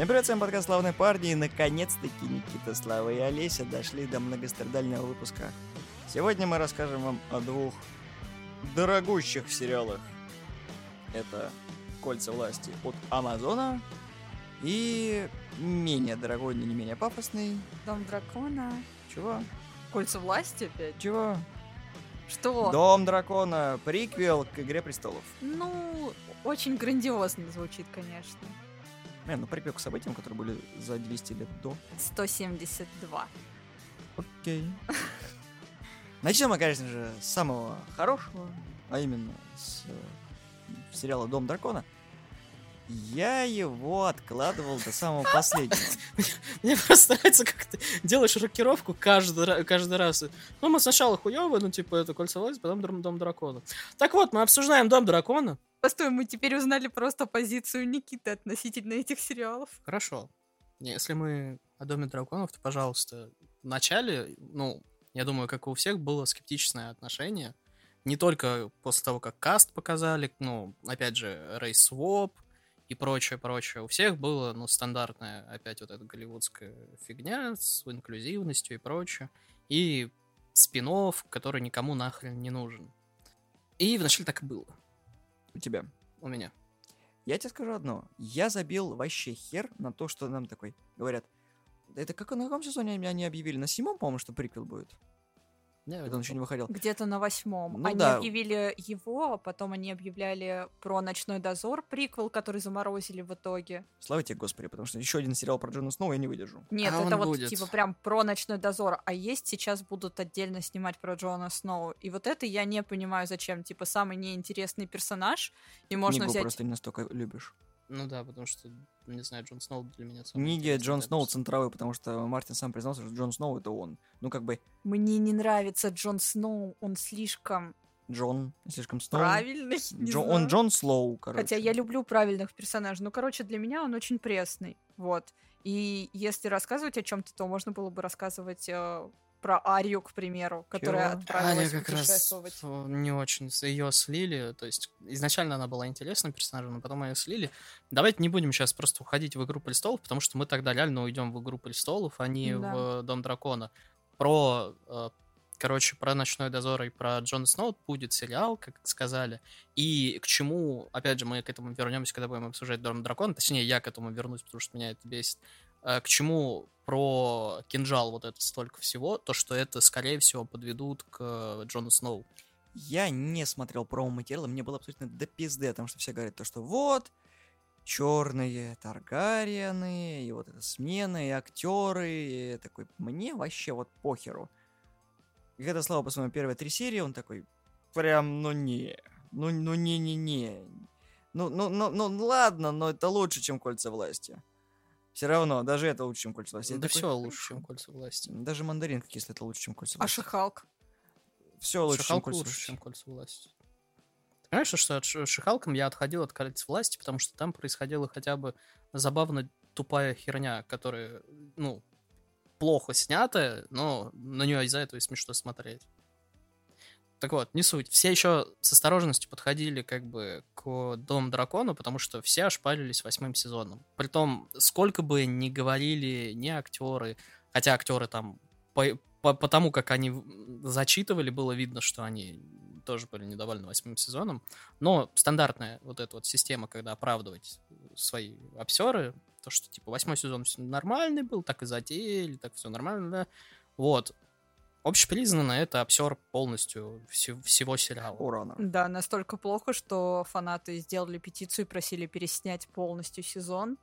Всем привет, с вами подкаст «Славные парни», и наконец-таки Никита, Слава и Олеся дошли до многострадального выпуска. Сегодня мы расскажем вам о двух дорогущих сериалах. Это «Кольца власти» от Амазона и менее дорогой, но не менее пафосный. Дом дракона. Чего? Кольца власти опять? Чего? Что? Дом дракона, приквел к «Игре престолов». Ну, очень грандиозно звучит, конечно. Блин, ну приквел к событиям, которые были за 200 лет до. 172. Окей. Начнем мы, конечно же, с самого хорошего, а именно с э, сериала «Дом дракона». Я его откладывал до самого последнего. Мне просто нравится, как ты делаешь рокировку каждый, ра- каждый раз. Ну, мы сначала хуёвые, ну, типа, это кольцо власти, потом Дом Дракона. Так вот, мы обсуждаем Дом Дракона. Постой, мы теперь узнали просто позицию Никиты относительно этих сериалов. Хорошо. Если мы о Доме Драконов, то, пожалуйста, в начале, ну, я думаю, как и у всех, было скептичное отношение. Не только после того, как каст показали, ну, опять же, Рейс Своп и прочее, прочее. У всех было, ну, стандартная, опять вот эта голливудская фигня с инклюзивностью и прочее. И спин который никому нахрен не нужен. И вначале так и было У тебя. у меня. Я тебе скажу одно. Я забил вообще хер на то, что нам такой говорят. Это как на каком сезоне они- объявили? На седьмом, по-моему, что приквел будет? Не, Когда он еще не выходил. Где-то на восьмом. Ну они да. объявили его, а потом они объявляли про «Ночной дозор», приквел, который заморозили в итоге. Слава тебе, Господи, потому что еще один сериал про Джона Сноу я не выдержу. Нет, А это вот будет. типа прям про «Ночной дозор», а есть сейчас будут отдельно снимать про Джона Сноу. И вот это я не понимаю, зачем. Типа самый неинтересный персонаж, и можно Книгу взять... просто не настолько любишь. Ну да, потому что, не знаю, Джон Сноу для меня самый Книги Джон Сноу центровой, потому что Мартин сам признался, что Джон Сноу это он. Ну, как бы Мне не нравится Джон Сноу, он слишком Джон слишком Сноу. правильный. не Джо- знаю. он Джон Слоу, короче. Хотя я люблю правильных персонажей. Ну, короче, для меня он очень пресный. Вот. И если рассказывать о чем-то, то можно было бы рассказывать э, про Арию, к примеру, которая Чего? отправилась Аня как раз не очень ее слили. То есть изначально она была интересным персонажем, но потом ее слили. Давайте не будем сейчас просто уходить в Игру престолов, потому что мы тогда реально уйдем в Игру престолов, а не Да. в Дом дракона. Про, э, короче, про Ночной дозор и про Джона Сноу будет сериал, как сказали. И к чему, опять же, мы к этому вернемся, когда будем обсуждать Дом дракона. Точнее, я к этому вернусь, потому что меня это бесит. Э, К чему про кинжал вот это столько всего, то что это, скорее всего, подведут к Джону Сноу. Я не смотрел промо-материалы, мне было абсолютно до пизды, потому что все говорят то, что вот, черные Таргариены, и вот это смены, и актеры, и такой, мне вообще вот похеру. И когда Слава посмотрел первые три серии, он такой, прям, ну не, ну, ну не-не-не. Ну, ну, ну, ну, ладно, но это лучше, чем Кольца власти. Все равно, даже это лучше, чем Кольца власти. Да такой, все лучше, чем кольца власти. Даже мандаринка кислая, это лучше, чем Кольца А власти. Шихалк? Все лучше, чем Шихалк Кольца лучше, власти. чем кольца власти. Понимаешь, что от Ши- Шихалком я отходил от колец власти, потому что там происходила хотя бы забавно тупая херня, которая, ну, плохо снятая, но на нее из-за этого и смешно смотреть. Так вот, не суть. Все еще с осторожностью подходили как бы к Дом Дракона, потому что все ошпарились восьмым сезоном. Притом, сколько бы ни говорили не актеры, хотя актеры там по, по, по тому, как они зачитывали, было видно, что они тоже были недовольны восьмым сезоном. Но стандартная вот эта вот система, когда оправдывать свои обсеры, то, что типа восьмой сезон нормальный был, так и затеяли, так все нормально, да. Вот. Общепризнанно это обсер полностью все- всего сериала. Урана. Да, настолько плохо, что фанаты сделали петицию и просили переснять полностью сезон.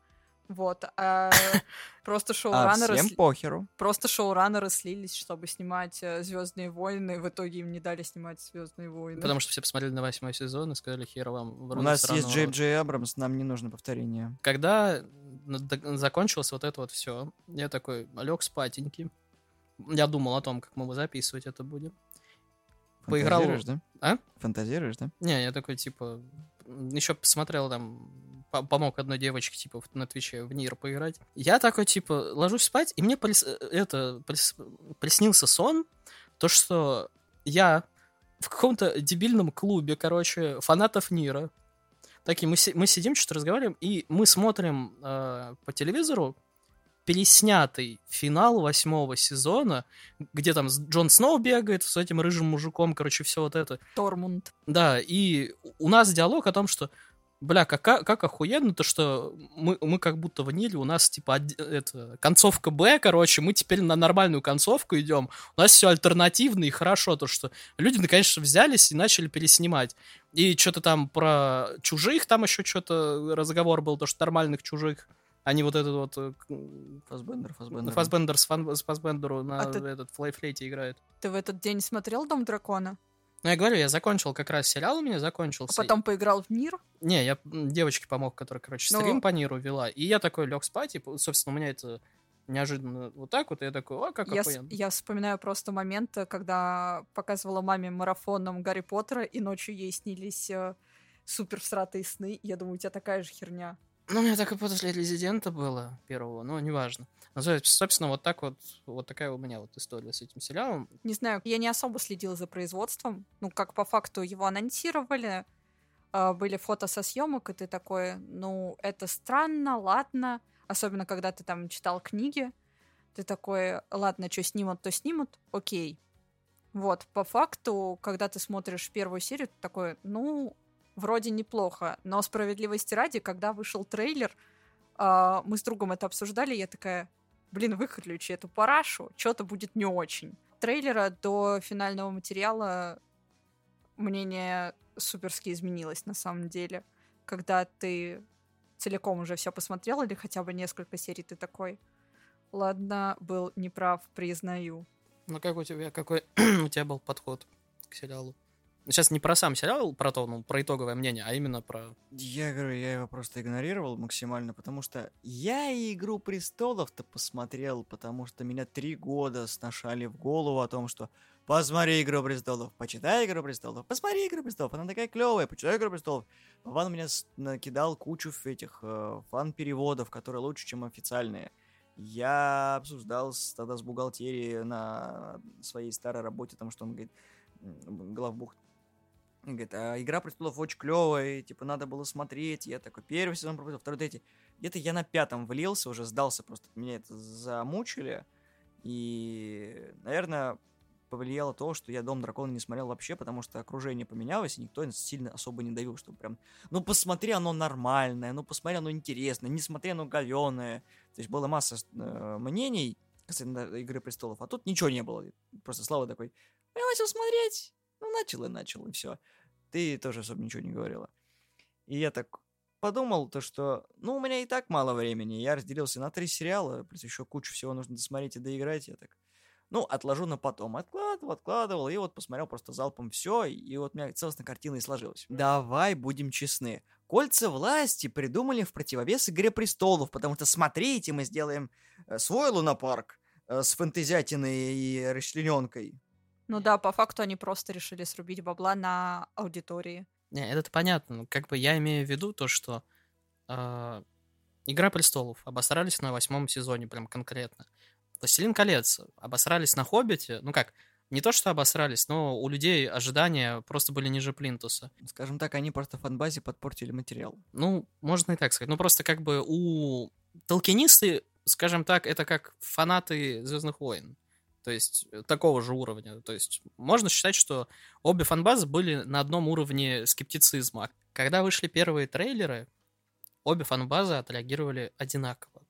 Вот. А просто А шоураннеры... всем сли- похеру. Просто шоураннеры слились, чтобы снимать Звездные войны. В итоге им не дали снимать Звездные войны. Потому что все посмотрели на восьмой сезон и сказали, хер вам. У нас есть Джей рода». Джей Абрамс, нам не нужно повторение. Когда закончилось вот это вот все, я такой лег спатенький. Я думал о том, как мы записывать это будем. Поиграл- да? А? Фантазируешь, да? Не, я такой, типа, еще посмотрел там, по- помог одной девочке, типа, на Твиче в Нир поиграть. Я такой, типа, ложусь спать, и мне прис- это, прис- приснился сон, то, что я в каком-то дебильном клубе, короче, фанатов Нира, такие, мы, си- мы сидим, что-то разговариваем, и мы смотрим э, по телевизору переснятый финал восьмого сезона, где там Джон Сноу бегает с этим рыжим мужиком, короче, все вот это. Тормунд. Да, и у нас диалог о том, что Бля, как, как охуенно то, что мы, мы как будто ванили, у нас типа это, концовка Б, короче, мы теперь на нормальную концовку идем, у нас все альтернативно и хорошо, то что люди наконец-то взялись и начали переснимать. И что-то там про чужих, там еще что-то разговор был, то что нормальных чужих, а не вот этот вот э, Фасбендер, Фасбендер. Фасбендер с, Фан, с Фасбендеру на А ты- этот флейфлейте играет. Ты в этот день смотрел Дом дракона? Ну, я говорю, я закончил как раз сериал у меня А закончился. потом поиграл в мир? Не, я девочке помог, которая, короче, Ну. стрим по Ниру вела. И я такой лег спать, и, собственно, у меня это неожиданно вот так вот, и я такой, о, как Я, с- охуенно. я вспоминаю просто момент, э, когда показывала маме марафоном Гарри Поттера, и ночью ей снились э, супер всратые сны. Я думаю, у тебя такая же херня. Ну, у меня так и после Резидента было первого, но неважно. Ну, собственно, вот так вот, вот такая у меня вот история с этим сериалом. Не знаю, я не особо следила за производством. Ну, как по факту его анонсировали, а, были фото со съемок, и ты такой, ну, это странно, ладно. Особенно, когда ты там читал книги. Ты такой, ладно, что снимут, то снимут, окей. Вот, по факту, когда ты смотришь первую серию, ты такой, ну, вроде неплохо. Но справедливости ради, когда вышел трейлер, а, мы с другом это обсуждали, я такая, блин, выключи эту парашу, что-то будет не очень. Трейлера до финального материала мнение суперски изменилось на самом деле. Когда ты целиком уже все посмотрел или хотя бы несколько серий, ты такой, ладно, был неправ, признаю. Ну, как у тебя, какой у тебя был подход к сериалу? Сейчас не про сам сериал, про то, ну, про итоговое мнение, а именно про... Я говорю, я его просто игнорировал максимально, потому что я и «Игру престолов»-то посмотрел, потому что меня три года сношали в голову о том, что посмотри «Игру престолов», почитай «Игру престолов», посмотри «Игру престолов», она такая клевая, почитай «Игру престолов». Вован меня накидал кучу этих э, фан-переводов, которые лучше, чем официальные. Я обсуждал с- тогда с бухгалтерией на своей старой работе, потому что он говорит, главбух и говорит, а «Игра престолов» очень клевая, типа, надо было смотреть. Я такой, первый сезон пропустил, второй, третий. Где-то я на пятом влился, уже сдался просто. Меня это замучили. И, наверное, повлияло то, что я «Дом дракона» не смотрел вообще, потому что окружение поменялось, и никто сильно особо не давил, что прям, ну, посмотри, оно нормальное, ну, посмотри, оно интересное, не смотри, оно говёное. То есть была масса э, мнений касательно «Игры престолов», а тут ничего не было. Просто Слава такой, я начал смотреть, ну, начал и начал, и все. Ты тоже особо ничего не говорила. И я так подумал, то что, ну, у меня и так мало времени. Я разделился на три сериала, плюс еще кучу всего нужно досмотреть и доиграть. Я так, ну, отложу на потом. Откладывал, откладывал, и вот посмотрел просто залпом все, и вот у меня целостная картина и сложилась. Давай будем честны. Кольца власти придумали в противовес Игре Престолов, потому что, смотрите, мы сделаем э, свой лунопарк э, с фэнтезиатиной и расчлененкой. Ну да, по факту они просто решили срубить бабла на аудитории. Не, это понятно. Ну, Как бы я имею в виду то, что э, Игра престолов обосрались на восьмом сезоне, прям конкретно. Властелин колец обосрались на Хоббите. Ну как, не то, что обосрались, но у людей ожидания просто были ниже плинтуса. Скажем так, они просто фанбазе подпортили материал. Ну, можно и так сказать. Ну, просто как бы у толкинисты, скажем так, это как фанаты Звездных войн. То есть э, такого же уровня. То есть можно считать, что обе фанбазы были на одном уровне скептицизма. Когда вышли первые трейлеры, обе фанбазы отреагировали одинаково.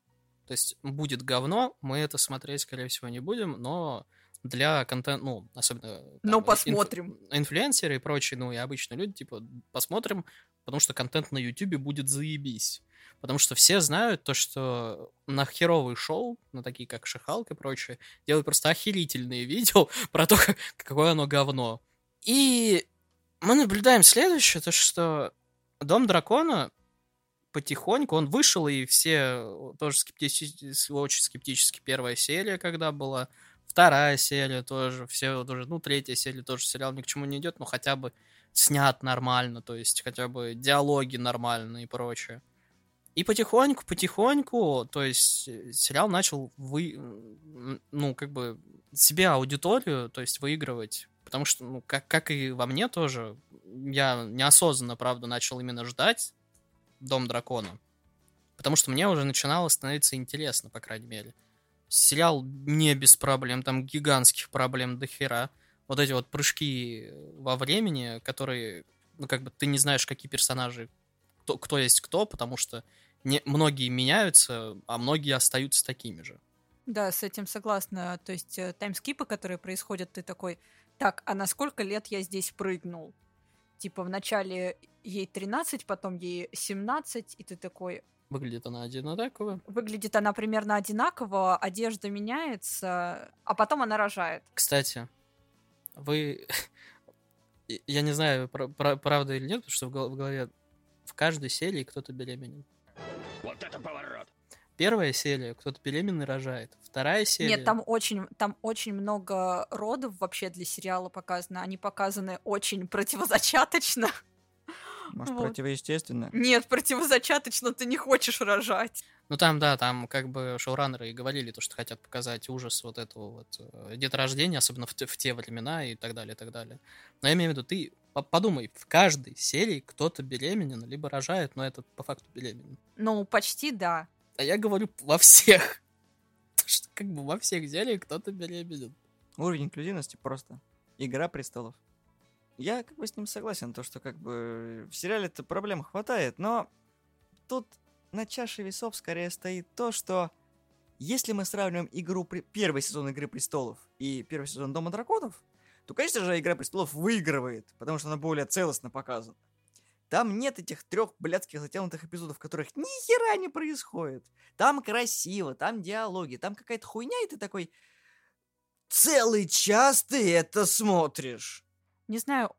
То есть будет говно, мы это смотреть, скорее всего, не будем, но для контента, ну, особенно... там, Ну, инф- посмотрим. инфлюенсеры и прочие, ну, и обычные люди, типа, посмотрим, потому что контент на Ютубе будет заебись. Потому что все знают то, что на херовые шоу, на такие как Шихалк и прочее, делают просто охерительные видео про то, как- какое оно говно. И мы наблюдаем следующее, то что Дом Дракона потихоньку, он вышел, и все тоже скептически, очень скептически первая серия, когда была, вторая серия тоже, все тоже, ну, третья серия тоже сериал ни к чему не идет, но хотя бы снят нормально, то есть хотя бы диалоги нормальные и прочее. И потихоньку, потихоньку, то есть э, сериал начал вы, ну, как бы себе аудиторию, то есть выигрывать. Потому что, ну, как, как и во мне тоже, я неосознанно, правда, начал именно ждать Дом дракона. Потому что мне уже начинало становиться интересно, по крайней мере. Сериал не без проблем, там гигантских проблем до хера. Вот эти вот прыжки во времени, которые, ну, как бы ты не знаешь, какие персонажи, кто, кто есть кто, потому что не, многие меняются, а многие остаются такими же. Да, с этим согласна. То есть э, таймскипы, которые происходят, ты такой, так, а на сколько лет я здесь прыгнул? Типа вначале ей 13, потом ей 17, и ты такой... Выглядит она одинаково. Выглядит она примерно одинаково, одежда меняется, а потом она рожает. Кстати, вы... Я не знаю, правда или нет, потому что в голове в каждой серии кто-то беременен. Вот это поворот! Первая серия, кто-то беременный рожает. Вторая серия... Нет, там очень, там очень много родов вообще для сериала показано. Они показаны очень противозачаточно. Может, вот. противоестественно? Нет, противозачаточно ты не хочешь рожать. Ну там, да, там как бы шоураннеры и говорили то, что хотят показать ужас вот этого вот э, деторождения, особенно в, в те времена и так далее, и так далее. Но я имею в виду, ты подумай, в каждой серии кто-то беременен, либо рожает, но это по факту беременен. Ну, почти да. А я говорю во всех. Что как бы во всех сериях кто-то беременен. Уровень инклюзивности просто. Игра престолов. Я как бы с ним согласен, то что как бы в сериале-то проблем хватает, но тут на чаше весов скорее стоит то, что если мы сравниваем игру первый сезон Игры престолов и первый сезон Дома драконов, то, конечно же, Игра престолов выигрывает, потому что она более целостно показана. Там нет этих трех блядских затянутых эпизодов, в которых ни хера не происходит. Там красиво, там диалоги, там какая-то хуйня, и ты такой... Целый час ты это смотришь. Не знаю,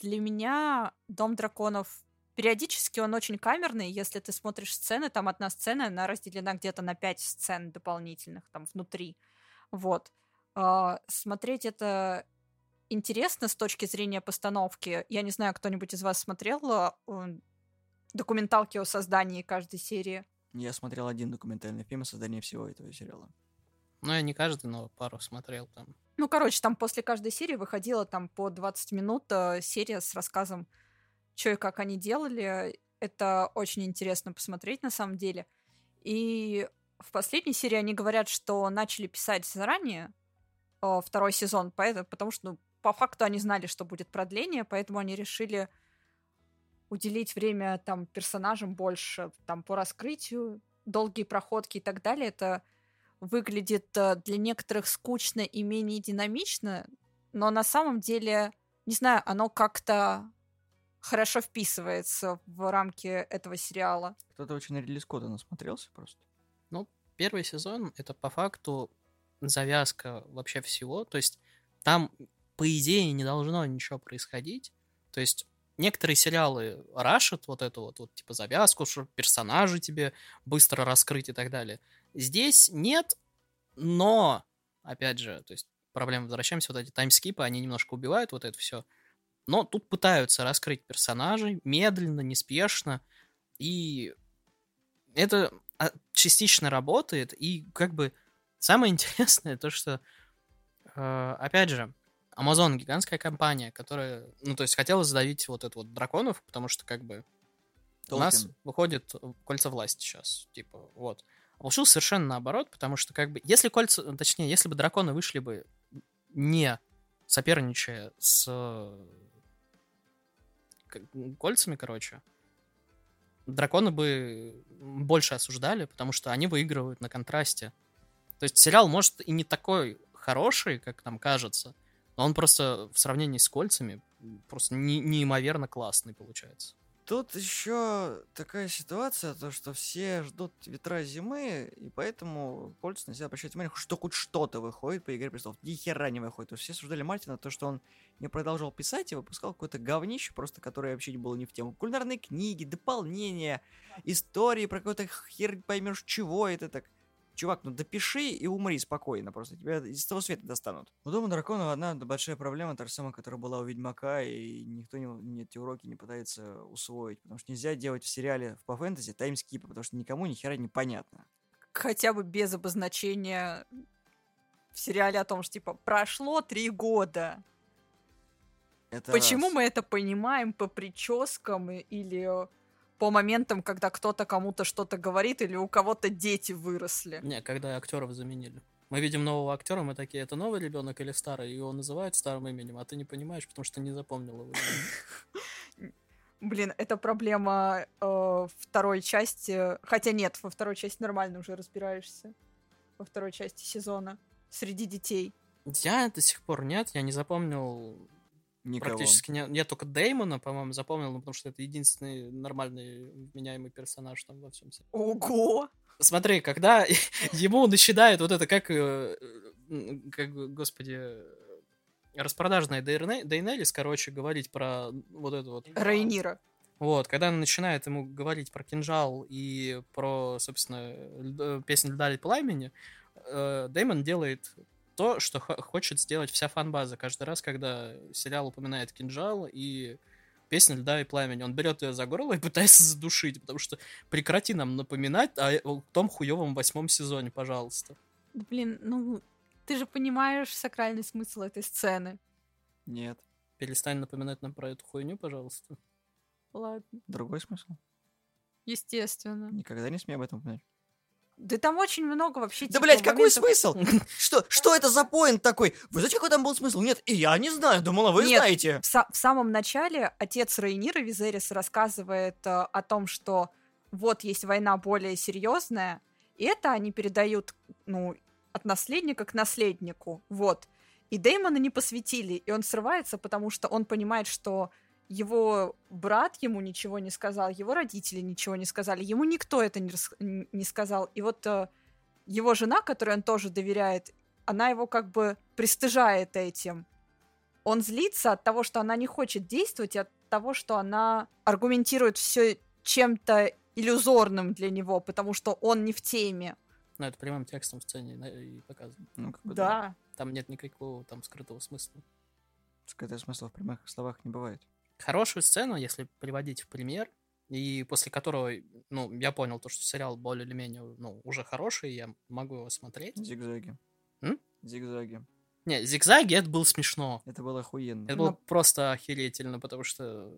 для меня Дом драконов периодически он очень камерный. Если ты смотришь сцены, там одна сцена, она разделена где-то на пять сцен дополнительных там внутри. Вот. А, смотреть это интересно с точки зрения постановки. Я не знаю, кто-нибудь из вас смотрел э, документалки о создании каждой серии? Я смотрел один документальный фильм о создании всего этого сериала. Ну, я не каждый, но пару смотрел там. Ну, короче, там после каждой серии выходила там по 20 минут э, серия с рассказом, что и как они делали. Это очень интересно посмотреть на самом деле. И в последней серии они говорят, что начали писать заранее э, второй сезон, поэтому, потому что ну, по факту они знали, что будет продление, поэтому они решили уделить время там персонажам больше, там по раскрытию, долгие проходки и так далее. Это выглядит э, для некоторых скучно и менее динамично, но на самом деле, не знаю, оно как-то хорошо вписывается в рамки этого сериала. Кто-то очень на Ридли Скотта насмотрелся просто. Ну, первый сезон — это по факту завязка вообще всего. То есть там по идее, не должно ничего происходить. То есть некоторые сериалы рашат вот эту вот, вот типа завязку, что персонажи тебе быстро раскрыть и так далее. Здесь нет, но, опять же, то есть проблема, возвращаемся, вот эти таймскипы, они немножко убивают вот это все. Но тут пытаются раскрыть персонажей медленно, неспешно, и это а, частично работает, и как бы самое интересное то, что, э, опять же, Amazon гигантская компания, которая, ну, то есть хотела задавить вот эту вот драконов, потому что как бы Толкин. у нас выходит кольца власти сейчас, типа, вот. А получилось совершенно наоборот, потому что как бы, если кольца, точнее, если бы драконы вышли бы не соперничая с кольцами, короче, драконы бы больше осуждали, потому что они выигрывают на контрасте. То есть сериал, может, и не такой хороший, как нам кажется, но он просто в сравнении с кольцами просто не, неимоверно классный получается. Тут еще такая ситуация, то что все ждут ветра зимы, и поэтому кольца на себя обращают внимание, что хоть что-то выходит по Игре Престолов. Ни хера не выходит. То есть все осуждали Мартина, то, что он не продолжал писать и выпускал какое-то говнище, просто которое вообще не было ни в тему. Кулинарные книги, дополнения, истории про какой-то хер поймешь чего это так чувак, ну допиши и умри спокойно, просто тебя из того света достанут. У Дома Драконов одна большая проблема, та же самая, которая была у Ведьмака, и никто не, не, эти уроки не пытается усвоить, потому что нельзя делать в сериале по фэнтези таймскипы, потому что никому ни хера не понятно. Хотя бы без обозначения в сериале о том, что, типа, прошло три года. Это Почему раз. мы это понимаем по прическам или по моментам, когда кто-то кому-то что-то говорит или у кого-то дети выросли. Не, когда актеров заменили. Мы видим нового актера, мы такие, это новый ребенок или старый? Его называют старым именем, а ты не понимаешь, потому что не запомнил его. Блин, это проблема э, второй части. Хотя нет, во второй части нормально уже разбираешься. Во второй части сезона. Среди детей. Я до сих пор нет, я не запомнил Никого. практически не, я только Деймона, по-моему, запомнил, ну, потому что это единственный нормальный вменяемый персонаж там во всем. Ого! Смотри, когда ему начинает вот это, как, э, как господи, распродажная Дейнелис, короче, говорить про вот это вот... Рейнира. Вот, когда она начинает ему говорить про кинжал и про, собственно, льд- песню «Льда и пламени», э, Дэймон делает то, что х- хочет сделать вся фанбаза каждый раз, когда сериал упоминает кинжал и песню «Льда и пламени». Он берет ее за горло и пытается задушить, потому что прекрати нам напоминать о том хуевом восьмом сезоне, пожалуйста. Блин, ну, ты же понимаешь сакральный смысл этой сцены. Нет. Перестань напоминать нам про эту хуйню, пожалуйста. Ладно, Другой смысл? естественно. Никогда не смей об этом упоминать. Да там очень много вообще Да, типа, блядь, какой моментов- смысл? Что, что это за поинт такой? Вы знаете, какой там был смысл? Нет, и я не знаю. Думала, вы Нет. знаете. В, са- в самом начале отец Рейнира Визерис рассказывает э, о том, что вот есть война более серьезная, и это они передают, ну, от наследника к наследнику, вот. И Дэймона не посвятили, и он срывается, потому что он понимает, что его брат ему ничего не сказал, его родители ничего не сказали, ему никто это не, рас- не сказал. И вот э, его жена, которой он тоже доверяет, она его как бы пристыжает этим. Он злится от того, что она не хочет действовать, и от того, что она аргументирует все чем-то иллюзорным для него, потому что он не в теме. Ну, это прямым текстом в сцене и показано. Ну, как бы Да. Там нет никакого там скрытого смысла. Скрытого смысла в прямых словах не бывает. Хорошую сцену, если приводить в пример, и после которого, ну, я понял то, что сериал более или менее, ну, уже хороший, я могу его смотреть. Зигзаги. М? Зигзаги. Не, зигзаги это было смешно. Это было охуенно. Это Ну, было просто охерительно, потому что...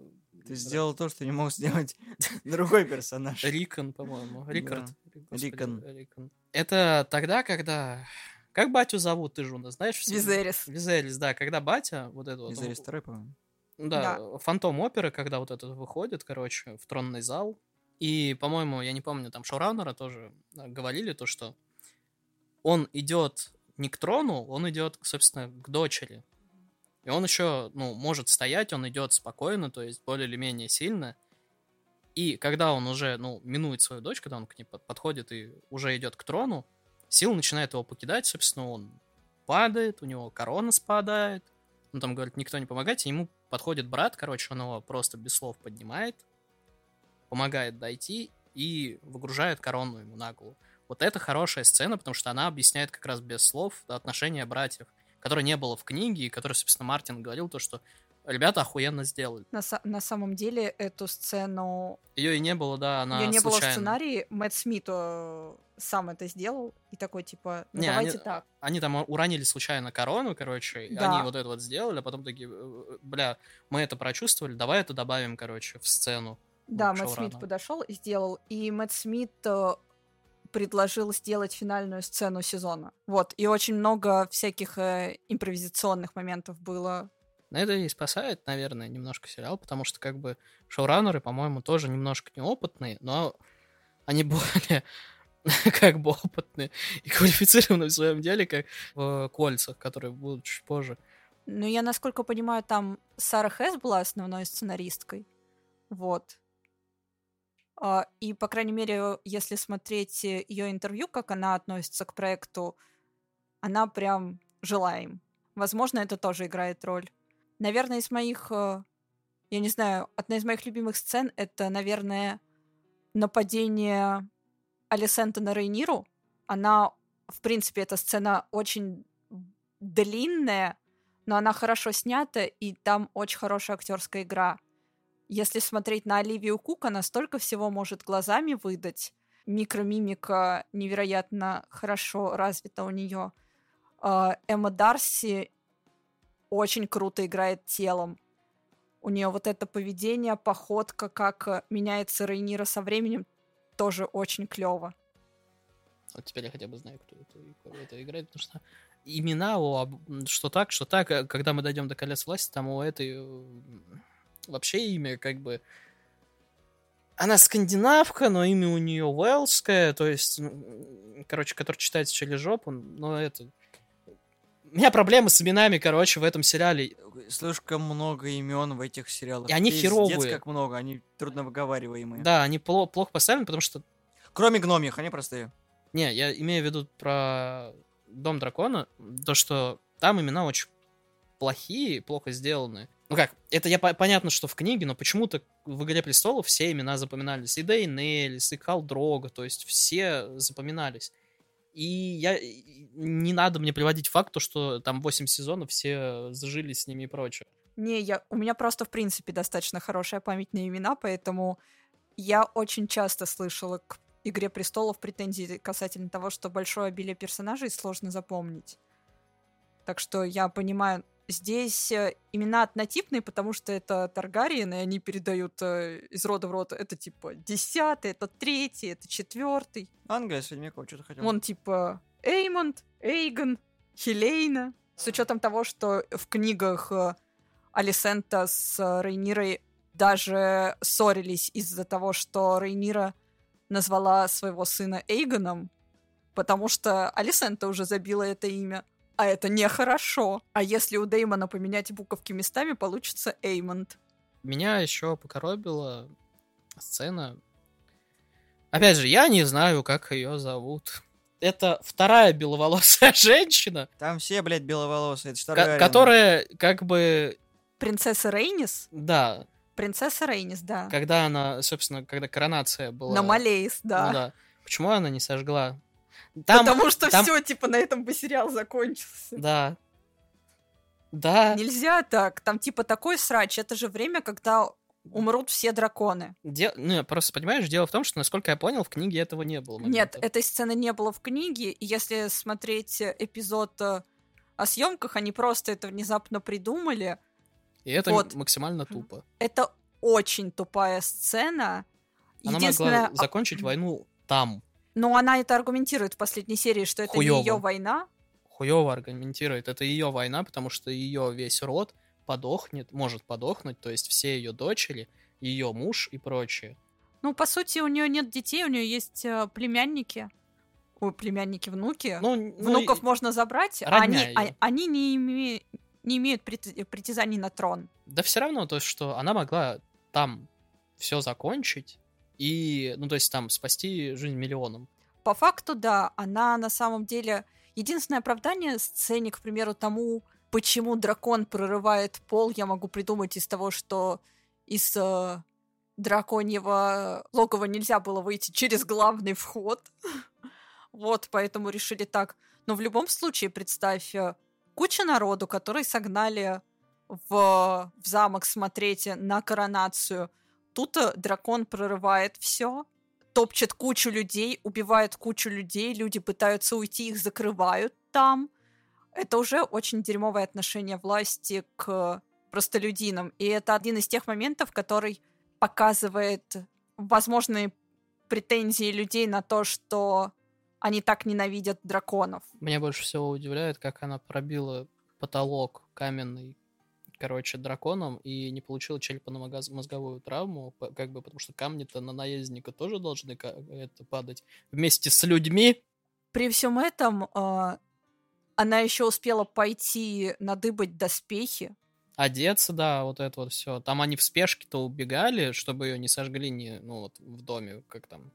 Ты сделал то, что не мог сделать другой персонаж. Рикон, по-моему. Рикард. Рикон. Рикон. Это тогда, когда... Как батю зовут, ты же у нас знаешь? Визерис. Визерис, да. Когда батя, вот это вот... Из второй, по-моему. Да, фантом оперы, когда вот этот выходит, короче, в тронный зал. И, по-моему, я не помню, там шоураннера тоже э, говорили то, что он идет не к трону, он идет, собственно, к дочери. И он еще, ну, может стоять, он идет спокойно, то есть более или менее сильно. И когда он уже, ну, минует свою дочь, когда он к ней под- подходит и уже идет к трону, сила начинает его покидать, собственно, он падает, у него корона спадает, он там говорит, никто не помогайте, ему подходит брат, короче, он его просто без слов поднимает, помогает дойти и выгружает корону ему на голову. Вот это хорошая сцена, потому что она объясняет как раз без слов отношения братьев, которое не было в книге, и которое, собственно, Мартин говорил, то, что ребята охуенно сделали. На, на самом деле эту сцену... Ее и не было, да, она Ее не было в сценарии. Мэтт Смит э, сам это сделал. И такой, типа, ну Не, давайте они- так. Они там уронили случайно корону, короче, Да. они вот это вот сделали, а потом такие, э, бля, мы это прочувствовали, давай это добавим, короче, в сцену. Да, Мэтт Смит подошел и сделал. И Мэтт Смит э, предложил сделать финальную сцену сезона. Вот. И очень много всяких э, импровизационных моментов было. Но это и спасает, наверное, немножко сериал, потому что как бы шоураннеры, по-моему, тоже немножко неопытные, но они более как бы опытные и квалифицированы в своем деле, как в «Кольцах», которые будут чуть позже. Но я, насколько понимаю, там Сара Хэс была основной сценаристкой. Вот. А, И, по крайней мере, если смотреть ее интервью, как она относится к проекту, она прям жила им. Возможно, это тоже играет роль. Наверное, из моих, э, я не знаю, одна из моих любимых сцен это, наверное, нападение Алисента на Рейниру. Она, в принципе, эта сцена очень длинная, но она хорошо снята, и там очень хорошая актерская игра. Если смотреть на Оливию Кук, она столько всего может глазами выдать. Микромимика невероятно хорошо развита у нее. Эмма Дарси очень круто играет телом. У нее вот это поведение, походка, как э, меняется Рейнира со временем, тоже очень клево. Вот теперь я хотя бы знаю, кто это, кто это играет, потому что имена у что так, что так, э, когда мы дойдем до колец власти, там у этой э, вообще имя как бы она скандинавка, но имя у нее уэльское, то есть, короче, который читается через жопу, но это... У меня проблемы с именами, короче, в этом сериале. Слишком много имен в этих сериалах. И они Пиздец, херовые. как много, они трудно выговариваемые. Да, они пло- плохо поставлены, потому что Кроме гномих, они простые. Не, я имею в виду про Дом Дракона, то, что там имена очень плохие, плохо сделаны. Ну как, это я по- понятно, что в книге, но почему-то в «Игре престолов» все имена запоминались. И Дейнелис, и Калдрога, то есть все запоминались. И я... Не надо мне приводить факт, то, что там 8 сезонов все зажили с ними и прочее. Не, я, у меня просто, в принципе, достаточно хорошая память на имена, поэтому я очень часто слышала к «Игре престолов» претензии касательно того, что большое обилие персонажей сложно запомнить. Так что я понимаю, здесь э, имена однотипные, потому что это Таргариены, и они передают э, из рода в род. Это типа десятый, это третий, это четвертый. Англия, Ведьмяков, что-то хотел. Вон типа Эймонд, Эйгон, Хелейна. С учетом того, что в книгах э, Алисента с Рейнирой даже ссорились из-за того, что Рейнира назвала своего сына Эйгоном, потому что Алисента уже забила это имя. А это нехорошо. А если у Деймона поменять буковки местами, получится Эймонд. Меня еще покоробила сцена. Опять же, я не знаю, как ее зовут. Это вторая беловолосая женщина, Там все, блядь, беловолосые. Это ко- которая как бы, Принцесса Рейнис? да, Принцесса Рейнис, да. когда она, собственно, когда коронация была. На Малейс, ну да. да. Почему она не сожгла? Там, Потому что там- все, типа, на этом бы сериал закончился. Да. Да. Нельзя так. Там, типа, такой срач. Это же время, когда умрут все драконы. Де- Ну, просто понимаешь, дело в том, что, насколько я понял, в книге этого не было. Нет, этой сцены не было в книге. И если смотреть эпизод э, о съемках, они просто это внезапно придумали. И это вот. максимально тупо. Это очень тупая сцена. Она Единственное, могла закончить войну там. Но она это аргументирует в последней серии, что это Хуёво. не ее война. Хуёво аргументирует. Это ее война, потому что ее весь род подохнет, может подохнуть, то есть все ее дочери, ее муж и прочее. Ну, по сути, у нее нет детей, у нее есть э, племянники. Ой, племянники, внуки. Ну, ну, Внуков и- можно забрать, а они, а- они не, име- не имеют прит- притязаний на трон. Да все равно, то есть, что она могла там все закончить и, ну, то есть, там спасти жизнь миллионам. По факту, да, она на самом деле... Единственное оправдание сцене, к примеру, тому, почему дракон прорывает пол, я могу придумать из того, что из э, драконьего логова нельзя было выйти через главный вход. Вот, поэтому решили так. Но в любом случае, представь, э, куча народу, которые согнали в, в замок смотреть на коронацию. Тут э, дракон прорывает все, топчет кучу людей, убивает кучу людей, люди пытаются уйти, их закрывают там. Это уже очень дерьмовое отношение власти к простолюдинам. И это один из тех моментов, который показывает возможные претензии людей на то, что они так ненавидят драконов. Меня больше всего удивляет, как она пробила потолок каменный, короче, драконом и не получила черепно-мозговую травму, как бы, потому что камни-то на наездника тоже должны это падать вместе с людьми. При всем этом э, она еще успела пойти надыбать доспехи. Одеться, да, вот это вот все. Там они в спешке-то убегали, чтобы ее не сожгли не, ну, вот в доме, как там,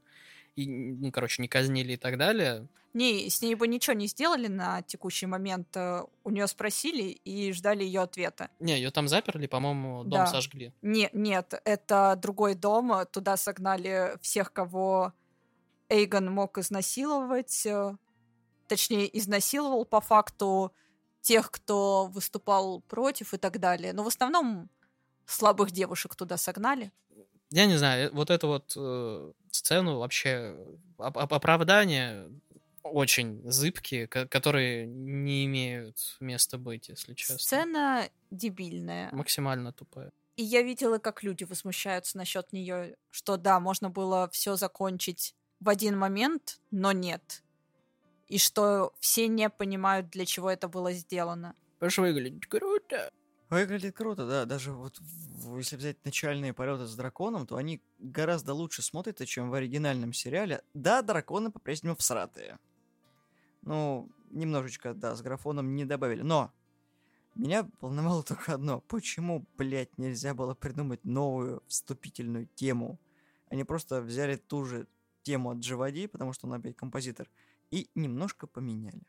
и, ну, короче, не казнили и так далее. Не, с ней бы ничего не сделали на текущий момент. э, У нее спросили и ждали ее ответа. Не, ее там заперли, по-моему, дом Да. сожгли. Не, нет, это другой дом. Туда согнали всех, кого Эйгон мог изнасиловать. э, Точнее, изнасиловал по факту тех, кто выступал против и так далее. Но в основном слабых девушек туда согнали. Я не знаю, э, вот эту вот э, сцену вообще оп- оп- оправдания очень зыбкие, ко- которые не имеют места быть, если честно. Сцена дебильная. Максимально тупая. И я видела, как люди возмущаются насчет нее, что да, можно было все закончить в один момент, но нет. И что все не понимают, для чего это было сделано. Потому что выглядит круто. Выглядит круто, да. Даже вот если взять начальные полеты с драконом, то они гораздо лучше смотрятся, чем в оригинальном сериале. Да, драконы по-прежнему всратые. Ну, немножечко, да, с графоном не добавили. Но меня волновало только одно. Почему, блядь, нельзя было придумать новую вступительную тему? Они просто взяли ту же тему от Дживади, потому что он опять композитор, и немножко поменяли.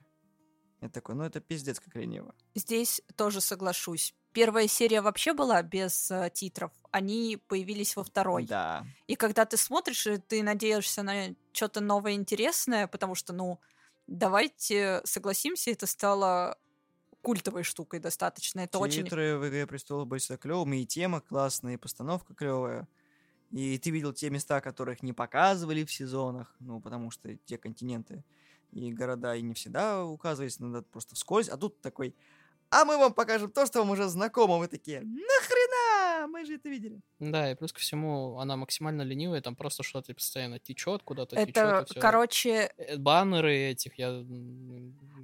Я такой, ну это пиздец как лениво. Здесь тоже соглашусь. Первая серия вообще была без э, титров. Они появились во второй. Да. И когда ты смотришь, и ты надеешься на что-то новое интересное, потому что, ну, давайте согласимся, это стало культовой штукой достаточно. Это очень... Титры в «Игре престолов» были всегда клевыми, и тема классная, и постановка клевая. И ты видел те места, которых не показывали в сезонах, ну, потому что те континенты и города и не всегда указывались, надо просто вскользь. А тут такой, а мы вам покажем то, что вам уже знакомо. Вы такие, нахрена? Мы же это видели. Да, и плюс ко всему, она максимально ленивая, там просто что-то постоянно течет, куда-то течет. Это, всё. короче, Э, Баннеры этих, я...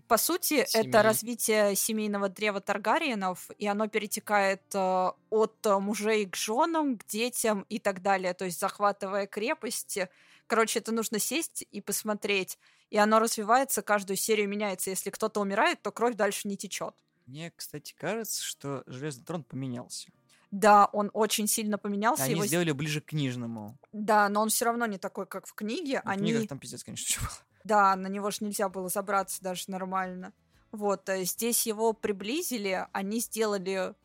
по сути, семей. это развитие семейного древа Таргариенов, и оно перетекает э, от э, мужей к женам, к детям и так далее, то есть захватывая крепости. Короче, это нужно сесть и посмотреть. И оно развивается, каждую серию меняется. Если кто-то умирает, то кровь дальше не течет. Мне, кстати, кажется, что Железный трон поменялся. Да, он очень сильно поменялся. Они его сделали ближе к книжному. Да, но он все равно не такой, как в книге. Ну, В Они... книгах там пиздец, конечно, все было. Да, на него же нельзя было забраться даже нормально. Вот, э, здесь его приблизили, они сделали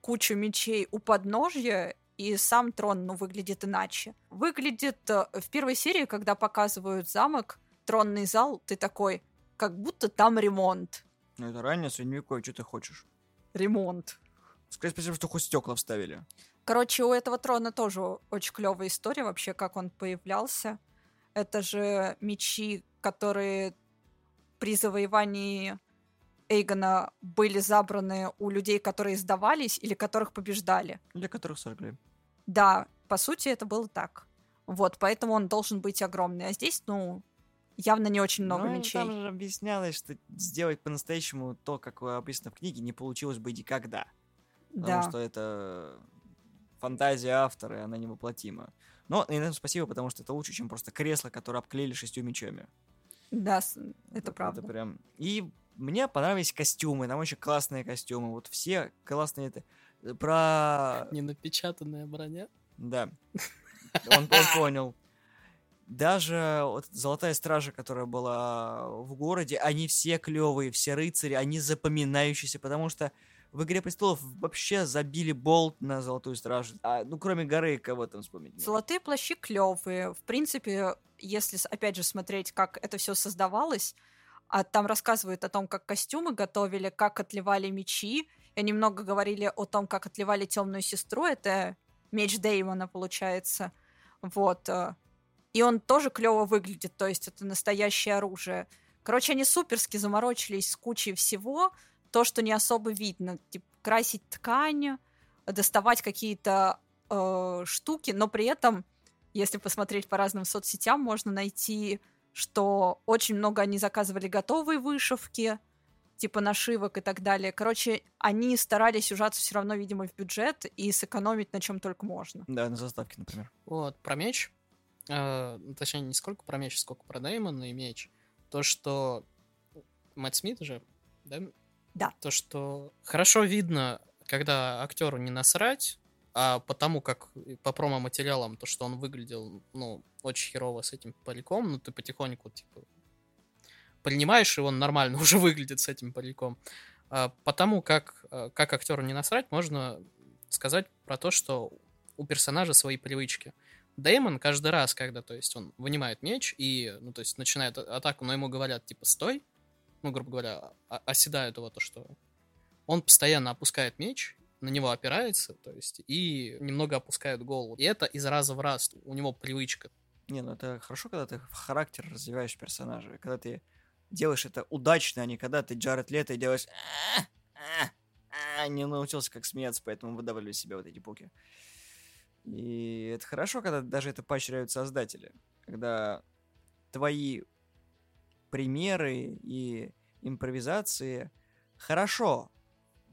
кучу мечей у подножья, и сам трон, ну, выглядит иначе. Выглядит э, в первой серии, когда показывают замок, тронный зал, ты такой, как будто там ремонт. Ну, это раннее средневековье, что ты хочешь? Ремонт. Скажи спасибо, что хоть стекла вставили. Короче, у этого трона тоже очень клевая история вообще, как он появлялся. Это же мечи, которые при завоевании Эйгона были забраны у людей, которые сдавались или которых побеждали. Для которых сожгли. Да, по сути, это было так. Вот, поэтому он должен быть огромный. А здесь, ну, явно не очень много Ну, мечей. Там же объяснялось, что сделать по-настоящему то, как описано в книге, не получилось бы никогда. Потому Да. что это фантазия автора, и она невоплотима. Но и на этом спасибо, потому что это лучше, чем просто кресло, которое обклеили шестью мечами. Да, с- это правда. Это прям... И мне понравились костюмы, там очень классные костюмы. Вот все классные это... Про... Ненапечатанная броня. Да. Он, он понял. Даже вот Золотая Стража, которая была в городе, они все клевые, все рыцари, они запоминающиеся, потому что в Игре престолов вообще забили болт на Золотую Стражу. А, ну, кроме горы, кого там вспомнить? Золотые плащи клевые. В принципе, если опять же смотреть, как это все создавалось, а там рассказывают о том, как костюмы готовили, как отливали мечи. И они много говорили о том, как отливали темную сестру. Это меч Деймона, получается. Вот. И он тоже клево выглядит, то есть это настоящее оружие. Короче, они суперски заморочились с кучей всего, то, что не особо видно. Типа, красить ткань, доставать какие-то э, штуки, но при этом, если посмотреть по разным соцсетям, можно найти, что очень много они заказывали готовые вышивки, типа нашивок и так далее. Короче, они старались ужаться все равно, видимо, в бюджет и сэкономить на чем только можно. Да, на заставке, например. Вот, про меч. Э, точнее, не сколько про меч, сколько про Деймона и меч. То, что Мэтт Смит же, да? Да. То, что хорошо видно, когда актеру не насрать, а потому как по промо-материалам, то, что он выглядел, ну, очень херово с этим париком, ну, ты потихоньку, типа, принимаешь, и он нормально уже выглядит с этим париком. А, потому как, э, как актеру не насрать, можно сказать про то, что у персонажа свои привычки. Дэймон каждый раз, когда, то есть, он вынимает меч и, ну, то есть, начинает а- атаку, но ему говорят, типа, стой, ну, грубо говоря, о- оседают его то, что он постоянно опускает меч, на него опирается, то есть, и немного опускает голову. И это из раза в раз. У него привычка. Не, ну это хорошо, когда ты характер развиваешь персонажа. Когда ты делаешь это удачно, а не когда ты Джаред Лето и делаешь... «А, а, а», не научился как смеяться, поэтому выдавливаю себя вот эти буки. И это хорошо, когда даже это поощряют создатели. Когда твои примеры и импровизации хорошо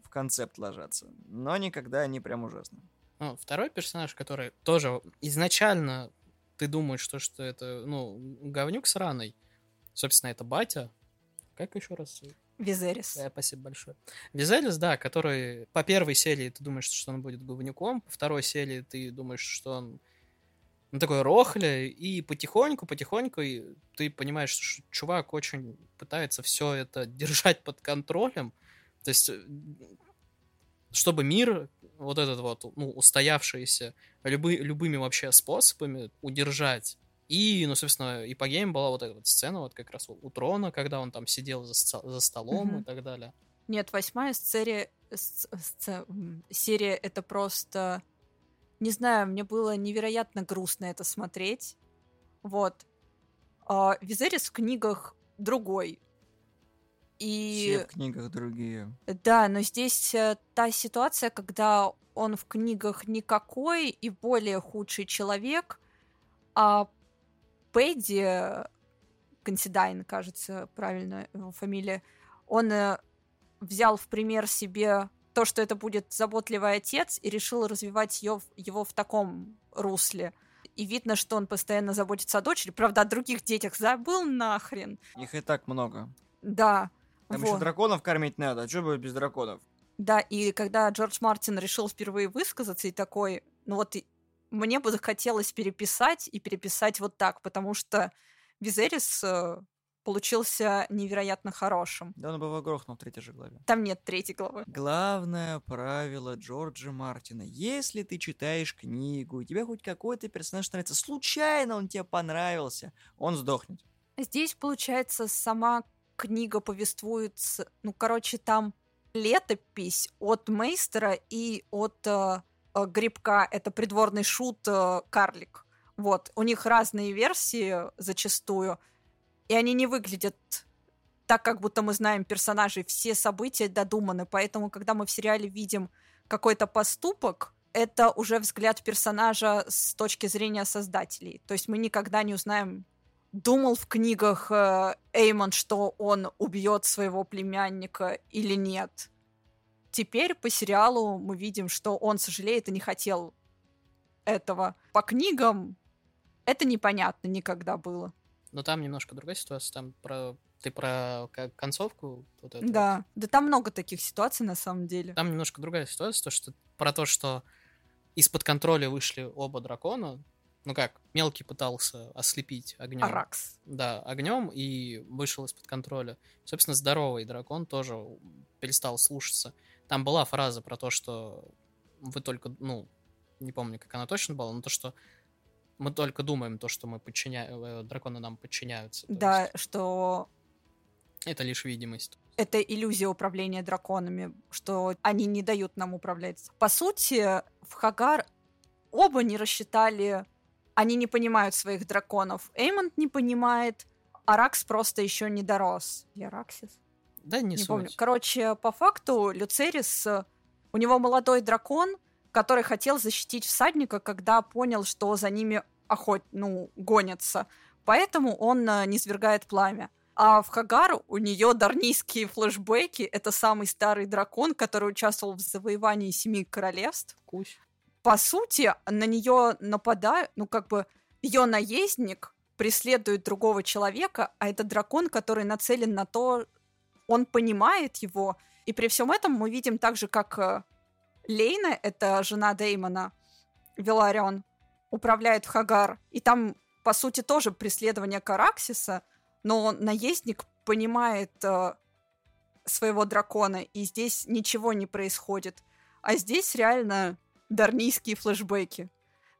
в концепт ложатся, но никогда не прям ужасно. Ну, второй персонаж, который тоже изначально ты думаешь, что, что это, ну, говнюк сраный. Собственно, это батя. Как еще раз? Визерис. Да, спасибо большое. Визерис, да, который по первой серии ты думаешь, что он будет говнюком, по второй серии ты думаешь, что он ну, такой рохля, и потихоньку, потихоньку ты понимаешь, что чувак очень пытается все это держать под контролем. То есть, чтобы мир вот этот вот, ну, устоявшийся любы, любыми вообще способами удержать. И, ну, собственно, и по гейм была вот эта вот сцена, вот как раз у, у Трона, когда он там сидел за, за столом mm-hmm. и так далее. Нет, восьмая серия, серия это просто не знаю, мне было невероятно грустно это смотреть. Вот. А, Визерис в книгах другой. И... Все в книгах другие. Да, но здесь э, та ситуация, когда он в книгах никакой и более худший человек, а Пэдди, Консидайн, кажется, правильно его фамилия, он э, взял в пример себе то, что это будет заботливый отец, и решил развивать ее, его в таком русле. И видно, что он постоянно заботится о дочери. Правда, о других детях забыл нахрен. Их и так много. Да. Там вот. еще драконов кормить надо. А что будет без драконов? Да, и когда Джордж Мартин решил впервые высказаться и такой, ну вот мне бы захотелось переписать и переписать вот так, потому что Визерис э, получился невероятно хорошим. Да, он бы его грохнул в третьей же главе. Там нет третьей главы. Главное правило Джорджа Мартина. Если ты читаешь книгу, и тебе хоть какой-то персонаж нравится, случайно он тебе понравился, он сдохнет. Здесь, получается, сама книга повествует... Ну, короче, там летопись от Мейстера и от э, Грибка. Это придворный шут э, Карлик. Вот. У них разные версии зачастую — и они не выглядят так, как будто мы знаем персонажей, все события додуманы, поэтому, когда мы в сериале видим какой-то поступок, это уже взгляд персонажа с точки зрения создателей. То есть мы никогда не узнаем, думал в книгах э, Эймон, что он убьет своего племянника или нет. Теперь по сериалу мы видим, что он сожалеет и не хотел этого. По книгам это непонятно никогда было. Но там немножко другая ситуация. Там про ты про концовку? Вот эту да, вот. да там много таких ситуаций на самом деле. Там немножко другая ситуация, то, что про то, что из-под контроля вышли оба дракона. Ну как, мелкий пытался ослепить огнем. Аракс. Да, огнем и вышел из-под контроля. Собственно, здоровый дракон тоже перестал слушаться. Там была фраза про то, что вы только, ну, не помню, как она точно была, но то, что мы только думаем то, что мы подчиняем, э, драконы нам подчиняются. Да, есть... что... Это лишь видимость. Это иллюзия управления драконами, что они не дают нам управлять. По сути, в Хагар оба не рассчитали, они не понимают своих драконов. Эймонд не понимает, Аракс просто еще не дорос. Я Араксис? Да, не, не помню. Короче, по факту, Люцерис, у него молодой дракон, который хотел защитить всадника, когда понял, что за ними охот, ну, гонятся. Поэтому он э, не свергает пламя. А в Хагару у нее дарнийские флешбеки. Это самый старый дракон, который участвовал в завоевании семи королевств. Кусь. По сути, на нее нападают, ну, как бы, ее наездник преследует другого человека, а это дракон, который нацелен на то, он понимает его. И при всем этом мы видим также, как э, Лейна, это жена Деймона, Виларион, управляет Хагар. И там, по сути, тоже преследование Караксиса, но наездник понимает э, своего дракона, и здесь ничего не происходит. А здесь реально дарнийские флешбеки,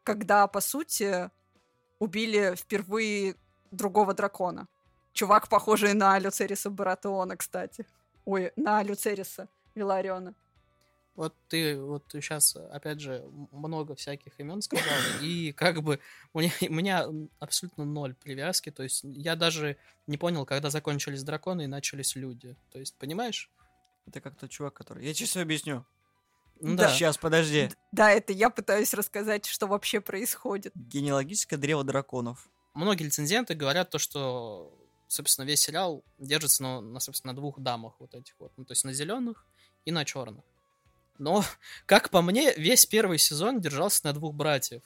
когда, по сути, убили впервые другого дракона. Чувак, похожий на Люцериса Баратеона, кстати. Ой, на Люцериса Вилариона. Вот ты вот сейчас, опять же, много всяких имен сказал, и как бы у меня, у меня абсолютно ноль привязки, то есть я даже не понял, когда закончились драконы и начались люди. То есть, понимаешь? Это как тот чувак, который... Я честно объясню. Ну Да. Сейчас, подожди. Да, это я пытаюсь рассказать, что вообще происходит. Генеалогическое древо драконов. Многие рецензенты говорят то, что, собственно, весь сериал держится на, на, собственно, на двух дамах вот этих вот. Ну, то есть на зеленых и на черных. Но, как по мне, весь первый сезон держался на двух братьев.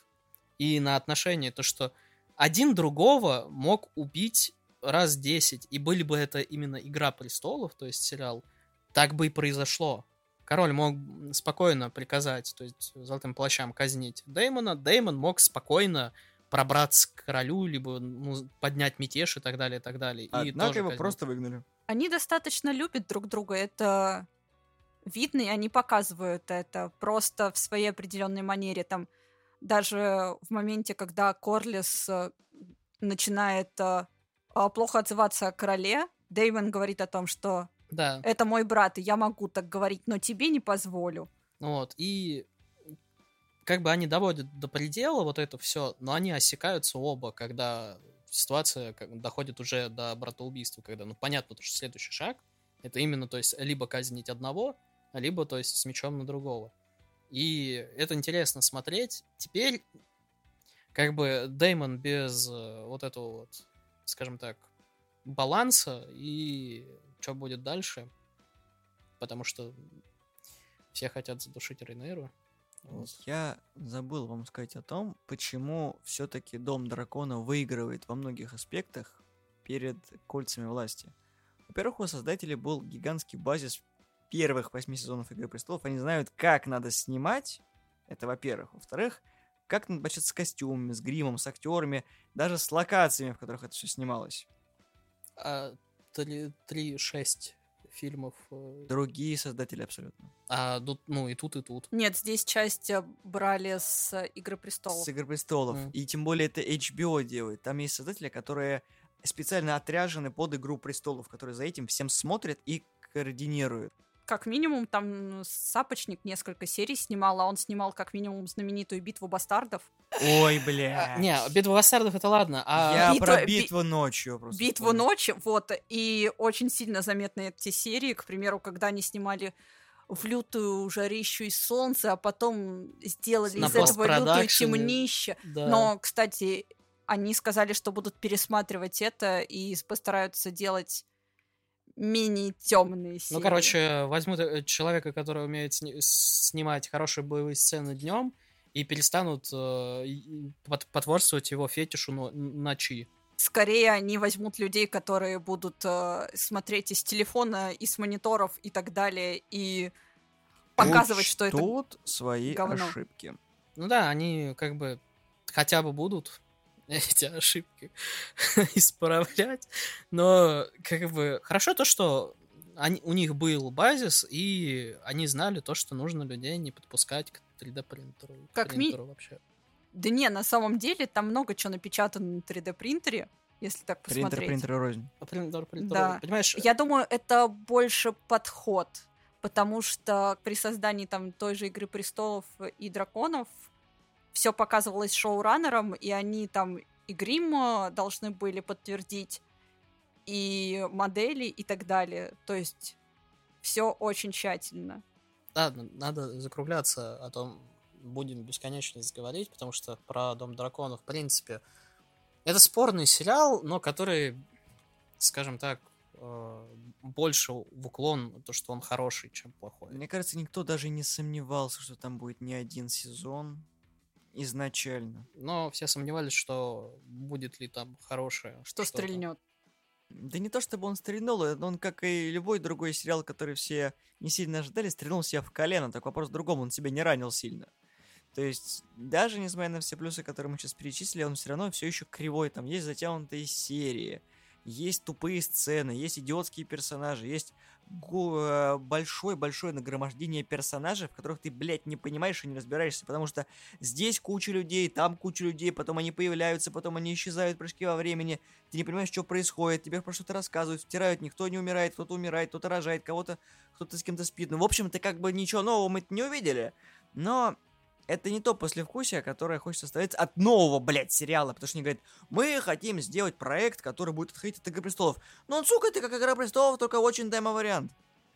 И на отношении, то, что один другого мог убить раз 10. И были бы это именно Игра престолов, то есть сериал, так бы и произошло. Король мог спокойно приказать, то есть золотым плащам казнить Деймона. Деймон мог спокойно пробраться к королю, либо ну, поднять мятеж и так далее, и так далее. и Однако тоже его казнить. просто выгнали. Они достаточно любят друг друга, это видно, и они показывают это просто в своей определенной манере. Там даже в моменте, когда Корлис э, начинает э, а, плохо отзываться о короле, Дэймон говорит о том, что Да, это мой брат, и я могу так говорить, но тебе не позволю. вот. И как бы они доводят до предела вот это все, но они осекаются оба, когда ситуация доходит уже до братоубийства, когда, ну, понятно, то, что следующий шаг это именно, то есть, либо казнить одного, либо, то есть, с мечом на другого. И это интересно смотреть. Теперь, как бы, Деймон без э, вот этого вот, скажем так, баланса и что будет дальше, потому что все хотят задушить Рейнейру. Я забыл вам сказать о том, почему все-таки Дом Дракона выигрывает во многих аспектах перед кольцами власти. Во-первых, у создателей был гигантский базис первых восьми сезонов Игры Престолов. Они знают, как надо снимать. Это во-первых. Во-вторых, как надо бачиться с костюмами, с гримом, с актерами, даже с локациями, в которых это все снималось. А, три- три-шесть фильмов. э, Другие создатели абсолютно. А, тут, ну, и тут, и тут. Нет, здесь часть э, брали с э, Игры престолов. С Игры Престолов. Мгм. И тем более это HBO делает. Там есть создатели, которые специально отряжены под Игру Престолов, которые за этим всем смотрят и координируют. Как минимум, там Сапочник несколько серий снимал, а он снимал как минимум знаменитую битву бастардов. Ой, А, бля. не, битва бастардов это ладно, а Я Битва- про би- битву ночью просто. Битву вспомнил. ночи, вот, и очень сильно заметны эти серии, к примеру, когда они снимали в лютую жарищу из солнца, а потом сделали На из этого лютую темнище. да. Но, кстати, они сказали, что будут пересматривать это и постараются делать менее темные серии. Ну, короче, возьмут э, человека, который умеет сни- снимать хорошие боевые сцены днем, и перестанут э, пот- потворствовать его фетишу но- ночи. Скорее они возьмут людей, которые будут э, смотреть из телефона, из мониторов и так далее, и показывать, что это... Учтут свои говно. ошибки. Ну да, они как бы хотя бы будут эти ошибки исправлять, но как бы хорошо то, что они, у них был базис, и они знали то, что нужно людей не подпускать к 3D принтеру. к Как ми- принтеру вообще. Да не, на самом деле там много чего напечатано на 3D принтере, если так Принтер, посмотреть. принтер рознь. А принтер, принтер, Да. Понимаешь, Я думаю, это больше подход, потому что при создании там той же Игры престолов и драконов все показывалось шоураннером, и они там и грим должны были подтвердить, и модели, и так далее. То есть все очень тщательно. Ладно, надо закругляться, а то будем бесконечно здесь говорить, потому что про Дом Дракона, в принципе, это спорный сериал, но который, скажем так, э, больше в уклон, то, что он хороший, чем плохой. Мне кажется, никто даже не сомневался, что там будет не один сезон изначально. Но все сомневались, что будет ли там хорошее. Что что-то. стрельнет. Да не то чтобы он стрельнул, э, он, как и любой другой сериал, который все не сильно ожидали, стрельнул себя в колено. Так вопрос в другом, он себя не ранил сильно. То есть, даже несмотря на все плюсы, которые мы сейчас перечислили, он все равно все еще кривой. Там есть затянутые серии, есть тупые сцены, есть идиотские персонажи, есть большое-большое нагромождение персонажей, в которых ты, блядь, не понимаешь и не разбираешься, потому что здесь куча людей, там куча людей, потом они появляются, потом они исчезают, прыжки во времени, ты не понимаешь, что происходит, тебе про что-то рассказывают, втирают, никто не умирает, кто-то умирает, кто-то рожает, кого-то, кто-то с кем-то спит. Ну, в общем, ты как бы ничего нового мы не увидели, но это не то послевкусие, которое хочется оставить от нового, блядь, сериала, потому что они говорят, мы хотим сделать проект, который будет отходить от Игры Престолов. Но он, сука, это как Игра Престолов, только очень демо-вариант.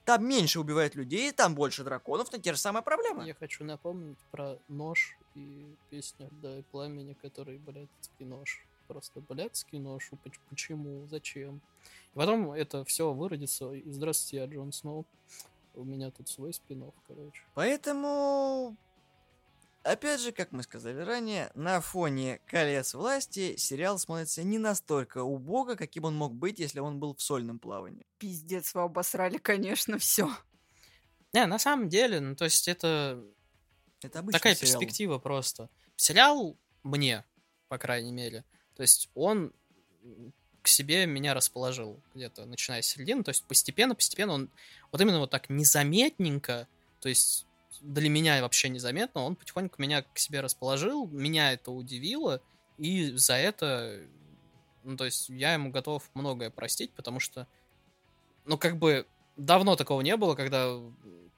Там меньше убивают людей, там больше драконов, но те же самые проблемы. Я хочу напомнить про нож и песню «Дай пламени», который блядский нож. Просто блядский нож. Поч- Почему? Зачем? И потом это все выродится. И здравствуйте, я Джон Сноу. У меня тут свой спин короче. Поэтому, опять же, как мы сказали ранее, на фоне «Колец власти» сериал смотрится не настолько убого, каким он мог быть, если он был в сольном плавании. Пиздец, вы обосрали, конечно, все. Не, на самом деле, ну то есть это Это обычный такая сериал. перспектива просто. Сериал мне, по крайней мере. То есть он к себе меня расположил где-то начиная с середины. То есть постепенно, постепенно он вот именно вот так незаметненько, то есть для меня вообще незаметно, он потихоньку меня к себе расположил, меня это удивило, и за это, ну, то есть я ему готов многое простить, потому что, ну, как бы давно такого не было, когда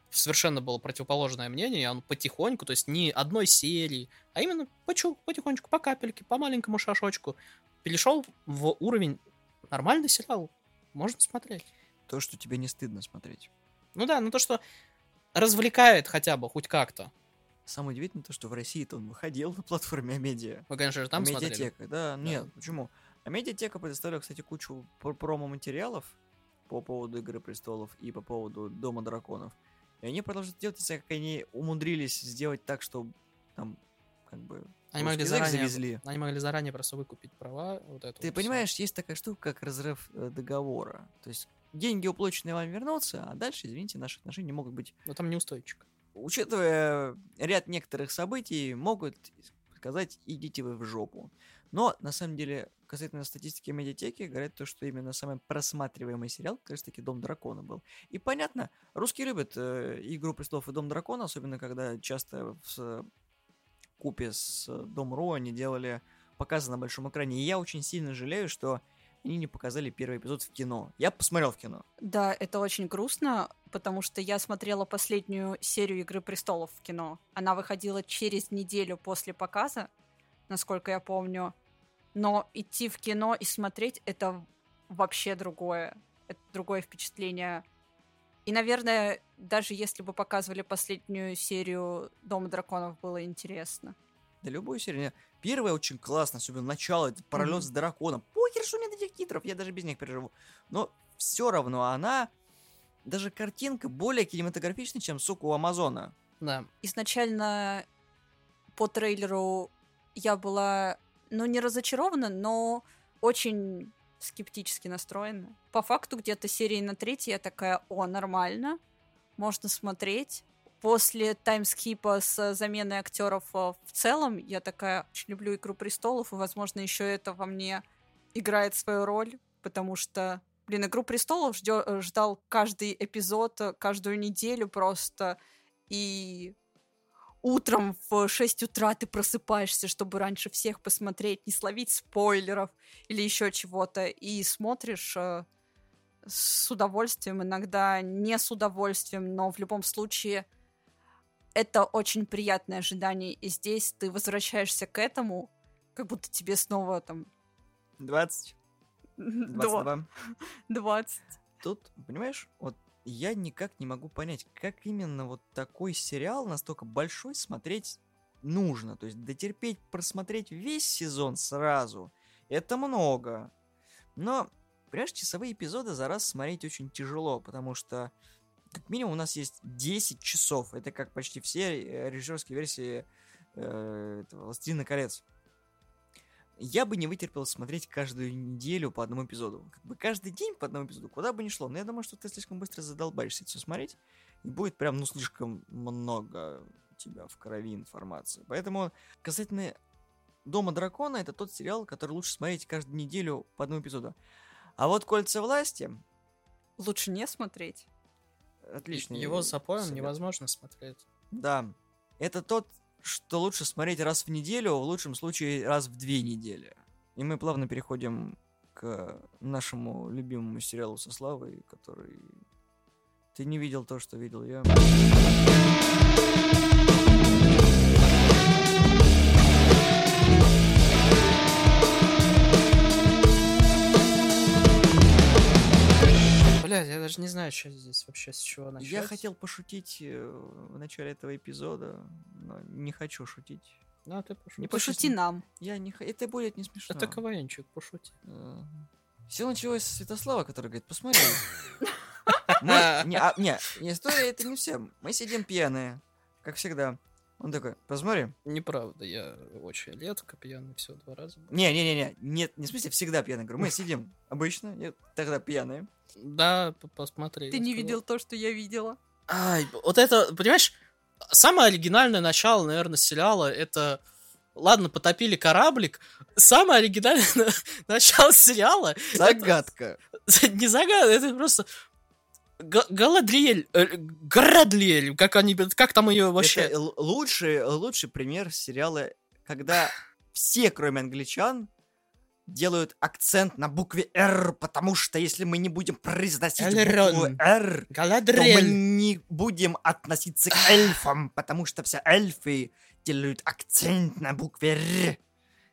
совершенно было противоположное мнение, и он потихоньку, то есть не одной серии, а именно потихонечку, по капельке, по маленькому шашочку, перешел в уровень нормальный сериал. Можно смотреть. То, что тебе не стыдно смотреть. Ну да, ну то, что развлекает хотя бы, хоть как-то. Самое удивительное то, что в России-то он выходил на платформе Амедиа. Вы, конечно же, там смотрели. Медиатека, да, нет, почему? А медиатека предоставила, кстати, кучу пр- промо-материалов по поводу Игры Престолов и по поводу Дома Драконов. И они продолжают делать, знаю, как они умудрились сделать так, что там, как бы, Они могли, заранее, завезли. они могли заранее просто выкупить права. Вот это Ты вот понимаешь, есть такая штука, как разрыв э, договора. То есть деньги уплаченные вам вернутся, а дальше, извините, наши отношения могут быть Но там неустойчик. учитывая ряд некоторых событий, могут сказать «идите вы в жопу». Но, на самом деле, касательно статистики медиатеки, говорят то, что именно самый просматриваемый сериал как раз таки «Дом дракона» был. И понятно, русские любят э, «Игру престолов» и «Дом дракона», особенно когда часто в купе с Дом.ру они делали показы на большом экране. И я очень сильно жалею, что они не показали первый эпизод в кино. Я посмотрел в кино. Да, это очень грустно, потому что я смотрела последнюю серию Игры престолов в кино. Она выходила через неделю после показа, насколько я помню. Но идти в кино и смотреть это вообще другое. Это другое впечатление. И, наверное, даже если бы показывали последнюю серию Дома драконов, было интересно. Да любую серию. Первая очень классно, особенно начало, это параллель Мгм. с драконом. Похер, что нет этих титров, я даже без них переживу. Но все равно она, даже картинка более кинематографичная, чем, сука, у Амазона. Да. изначально по трейлеру я была, ну, не разочарована, но очень скептически настроена. По факту где-то серии на третьей я такая, о, нормально, можно смотреть. После таймскипа с заменой актеров э, в целом, я такая, очень люблю «Игру престолов», и, возможно, еще это во мне играет свою роль, потому что, блин, «Игру престолов» э, ждал каждый эпизод, э, каждую неделю просто, и утром в 6 утра ты просыпаешься, чтобы раньше всех посмотреть, не словить спойлеров или еще чего-то, и смотришь э, с удовольствием, иногда не с удовольствием, но в любом случае это очень приятное ожидание, и здесь ты возвращаешься к этому, как будто тебе снова там 20, два- 22. 20. Тут, понимаешь, вот я никак не могу понять, как именно вот такой сериал настолько большой смотреть нужно. То есть дотерпеть, просмотреть весь сезон сразу, это много. Но, понимаешь, часовые эпизоды за раз смотреть очень тяжело, потому что как минимум у нас есть 10 часов. Это как почти все э, режиссерские версии э, этого «Властелина колец». Я бы не вытерпел смотреть каждую неделю по одному эпизоду. Как бы каждый день по одному эпизоду, куда бы ни шло. Но я думаю, что ты слишком быстро задолбаешься это все смотреть. И будет прям, ну, слишком много у тебя в крови информации. Поэтому касательно Дома Дракона, это тот сериал, который лучше смотреть каждую неделю по одному эпизоду. А вот Кольца власти, Лучше не смотреть. отличный Его с невозможно смотреть. Да. Это тот, что лучше смотреть раз в неделю, в лучшем случае раз в две недели. И мы плавно переходим к нашему любимому сериалу со Славой, который... Ты не видел то, что видел я. Блядь, я даже не знаю, что здесь вообще, с чего начать. Я хотел пошутить э, в начале этого эпизода, но не хочу шутить. Ну, а ты пошути. Не Пошути нам. Я не х- Это будет не смешно. Это КВНчик, пошути. Все началось с Святослава, который говорит, посмотри. Мы- Не, а, не, не, история это не все. Мы сидим пьяные, как всегда. Он такой, посмотри. Неправда, я очень редко пьяный, всего два раза. был. Не, не, не, не, нет, не в смысле всегда пьяные. Говорю, мы сидим обычно, тогда пьяные. Да, посмотри. Ты не видел то, что я видела. Ай, вот это, понимаешь, самое оригинальное начало, наверное, сериала это... Ладно, потопили кораблик. Самое оригинальное начало сериала... это- Загадка. Не загадка, это просто... Га- Галадриэль, э, Градлиэль, как они, как там ее вообще... Это лучший, лучший пример сериала, когда все, кроме англичан, делают акцент на букве «Р», потому что если мы не будем произносить букву Элерон. «Р», то мы Галадриэль. не будем относиться к эльфам, потому что все эльфы делают акцент на букве «Р».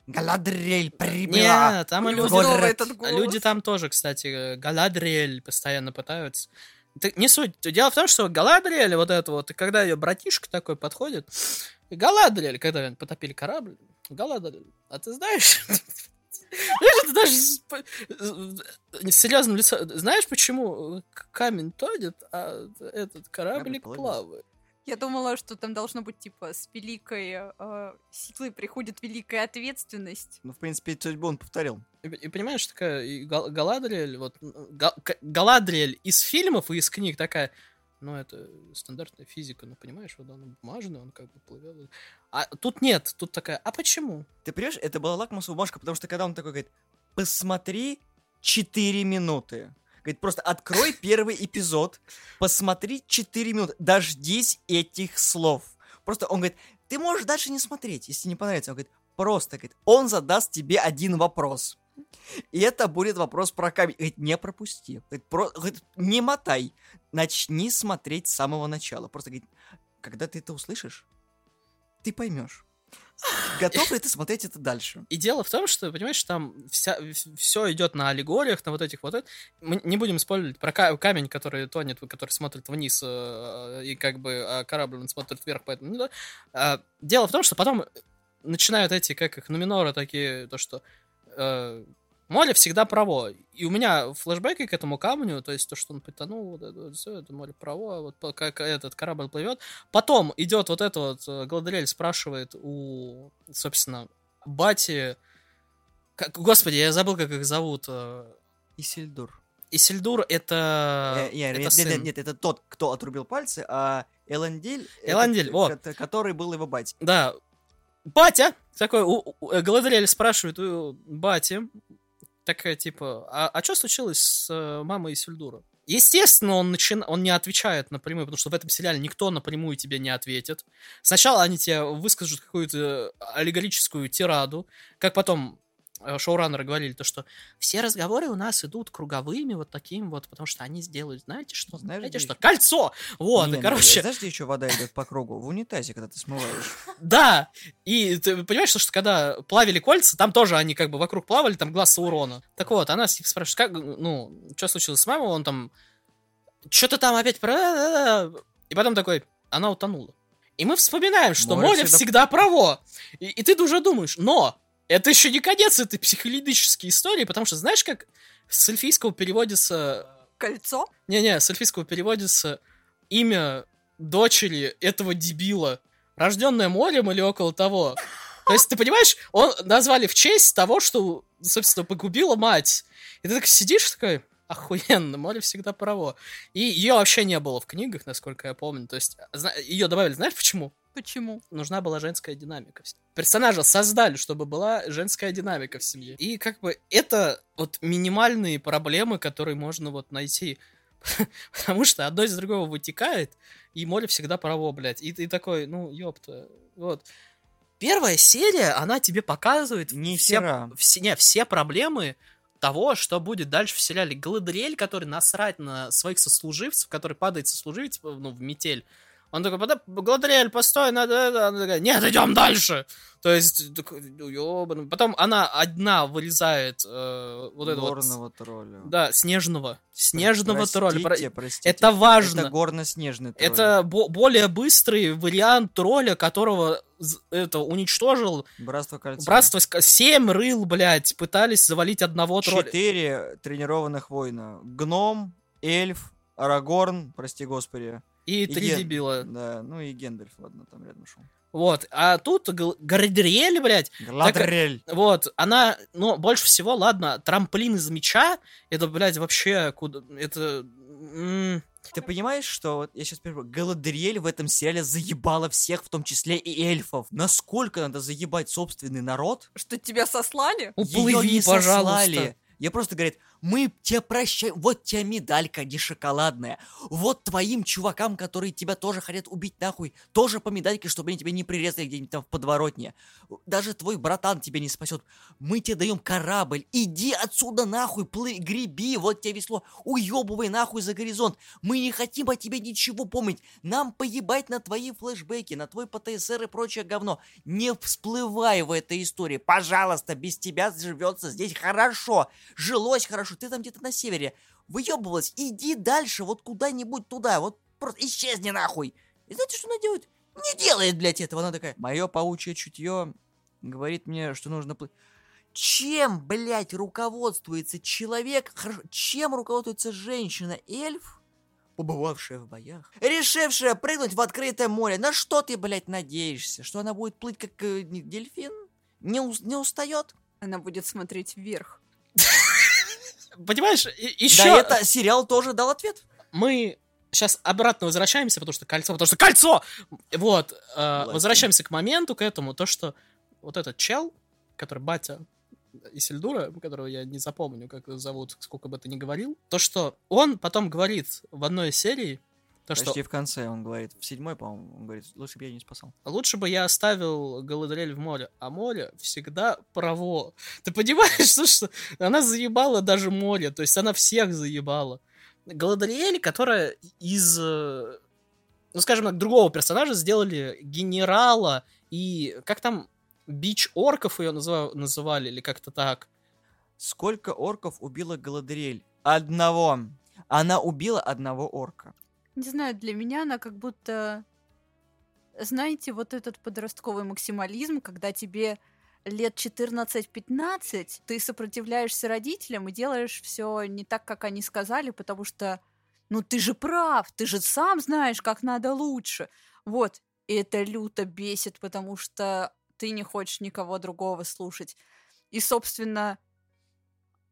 Галадриэль прибыла. Нет, там люди... Этот голос. Люди там тоже, кстати, э, Галадриэль постоянно пытаются. Ты- не суть. Дело в том, что Галадриэль, вот это вот, и когда ее братишка такой подходит, Галадриэль, когда потопили корабль, Галадриэль, а ты знаешь... Знаешь, это даже с серьезным лицом. Знаешь, почему к- камень тонет, а этот кораблик плавает? Я думала, что там должно быть типа с великой э, силой приходит великая ответственность. Ну, в принципе, судьбу он повторил. И, и понимаешь, такая и Гал- Галадриэль, вот м, Га- Ка- Галадриэль из фильмов и из книг такая, ну это стандартная физика, ну понимаешь, вот он бумажный, он как бы плывет. А тут нет, тут такая, а почему? Ты понимаешь, это была лакмусовая бумажка, потому что когда он такой говорит, посмотри 4 минуты. Говорит, просто открой первый эпизод, посмотри 4 минуты, дождись этих слов. Просто он говорит, ты можешь дальше не смотреть, если не понравится. Он говорит, просто, говорит, он задаст тебе один вопрос. И это будет вопрос про камень. Говорит, не пропусти. Говорит, про- говорит, не мотай. Начни смотреть с самого начала. Просто говорит, когда ты это услышишь, ты поймешь. Готов ли ты смотреть это дальше? И дело в том, что, понимаешь, там вся, все идет на аллегориях, на вот этих вот. Мы не будем спорить про ка- камень, который тонет, который смотрит вниз, э, и как бы а корабль он смотрит вверх, поэтому... ну. А, Дело в том, что потом начинают эти, как их, нуминоры такие, то, что э, море всегда право. И у меня флешбеки к этому камню, то есть то, что он потонул, вот это вот все, это море право, вот как этот корабль плывет. Потом идет вот это вот, э, Гладриэль спрашивает у, собственно, Бати... Как, господи, я забыл, как их зовут. э, Исильдур. Исильдур это... Э, не, это нет, сын. нет, нет, это тот, кто отрубил пальцы, а Эландель... это Эландель, к- во. кот- Который был его батя. Да. Батя! Такой, у, у- э, Галадриэль спрашивает у бати, такая, типа, а, а что случилось с э, мамой Исильдура? Естественно, он, начи... он не отвечает напрямую, потому что в этом сериале никто напрямую тебе не ответит. Сначала они тебе выскажут какую-то аллегорическую тираду, как потом э, шоураннеры говорили, то, что все разговоры у нас идут круговыми, вот таким вот, потому что они сделают, знаете что? Знаешь, знаете что? ещё? Кольцо! Вот, Не, и, короче... Знаешь, где еще вода идет по кругу? В унитазе, когда ты смываешь. Да, и ты понимаешь, что, что когда плавили кольца, там тоже они как бы вокруг плавали, там глаз Саурона. Так вот, она типа, спрашивает, как, ну, что случилось с мамой, он там, что-то там опять про... И потом такой, она утонула. И мы вспоминаем, что Море море всегда- всегда право. И, и ты уже думаешь, но это еще не конец этой психологической истории, потому что знаешь, как с эльфийского переводится Кольцо? не-не, с эльфийского переводится имя дочери этого дебила, рожденная морем или около того. То есть, ты понимаешь, он назвали в честь того, что, собственно, погубила мать. И ты так сидишь такой, охуенно, море всегда право. И ее вообще не было в книгах, насколько я помню. То есть, ее добавили, знаешь почему? Почему? нужна была женская динамика. Персонажа создали, чтобы была женская динамика в семье. И как бы это вот минимальные проблемы, которые можно вот найти. Потому что одно из другого вытекает, и море всегда право, блядь. И ты такой, ну, ёпта, вот. Первая серия, она тебе показывает Не все, все, не, все проблемы того, что будет дальше в сериале. Гладриэль, который насрать на своих сослуживцев, который падает сослуживец ну, в метель, Он такой, «Пода- Гладриэль, постой, надо это. Она такая, нет, идем дальше. То есть, такой, ёбаный. Потом она одна вырезает э, вот это вот... Горного тролля. Да, снежного. Снежного тролля. Про- Простите, простите. Это важно. Это горно-снежный тролль. Это бо- более быстрый вариант тролля, которого это уничтожил. Братство кольца. Братство семь рыл, блядь, пытались завалить одного тролля. Четыре тренированных воина. Гном, эльф, Арагорн, прости господи. И три дебила. Да, ну и Гендальф, ладно, там рядом шел. Вот. А тут Галадриэль, блядь, Гладриэль. вот, она, ну, больше всего, ладно, трамплин из меча, это, блядь, вообще куда... Это... м, Ты понимаешь, что вот я сейчас перебью, Галадриэль в этом сериале заебала всех, в том числе и эльфов. Насколько надо заебать собственный народ? Что тебя сослали? Уплыви, Её не пожалуйста. сослали. Я просто говорит, мы тебя прощаем, вот тебе медалька не шоколадная, вот твоим чувакам, которые тебя тоже хотят убить нахуй, тоже по медальке, чтобы они тебя не прирезали где-нибудь там в подворотне. Даже твой братан тебя не спасет. Мы тебе даем корабль, иди отсюда нахуй, плыви, греби, вот тебе весло, уебывай нахуй за горизонт. Мы не хотим о тебе ничего помнить, нам поебать на твои флешбеки, на твой ПТСР и прочее говно. Не всплывай в этой истории, пожалуйста, без тебя живется здесь хорошо, жилось хорошо, ты там где-то на севере выебывалась, иди дальше, вот куда-нибудь туда, вот просто исчезни нахуй. И знаете, что она делает? Не делает, блядь, этого, она такая, мое паучье чутье говорит мне, что нужно плыть. Чем, блядь, руководствуется человек, хорошо, чем руководствуется женщина-эльф, побывавшая в боях, решившая прыгнуть в открытое море. На что ты, блядь, надеешься? Что она будет плыть как э, дельфин? Не, не устает? Она будет смотреть вверх. Понимаешь, еще... Да, это сериал тоже дал ответ. мы сейчас обратно возвращаемся, потому что кольцо, потому что кольцо! Вот, э, возвращаемся к моменту, к этому, то, что вот этот чел, который батя Исильдура, которого я не запомню, как его зовут, сколько бы ты ни говорил, то, что он потом говорит в одной из серий, то, что Почти в конце он говорит. В седьмой, по-моему, он говорит, лучше бы я не спасал. лучше бы я оставил Галадриэль в море, а море всегда право. Ты понимаешь, что, что она заебала даже море, то есть она всех заебала. Галадриэль, которая из, э, ну скажем так, другого персонажа сделали генерала и как там бич орков ее назва- называли или как-то так. Сколько орков убила Галадриэль? Одного. Она убила одного орка. Не знаю, для меня она как будто... Знаете, вот этот подростковый максимализм, когда тебе лет 14-15, ты сопротивляешься родителям и делаешь все не так, как они сказали, потому что, ну ты же прав, ты же сам знаешь, как надо лучше. Вот, и это люто бесит, потому что ты не хочешь никого другого слушать. И, собственно,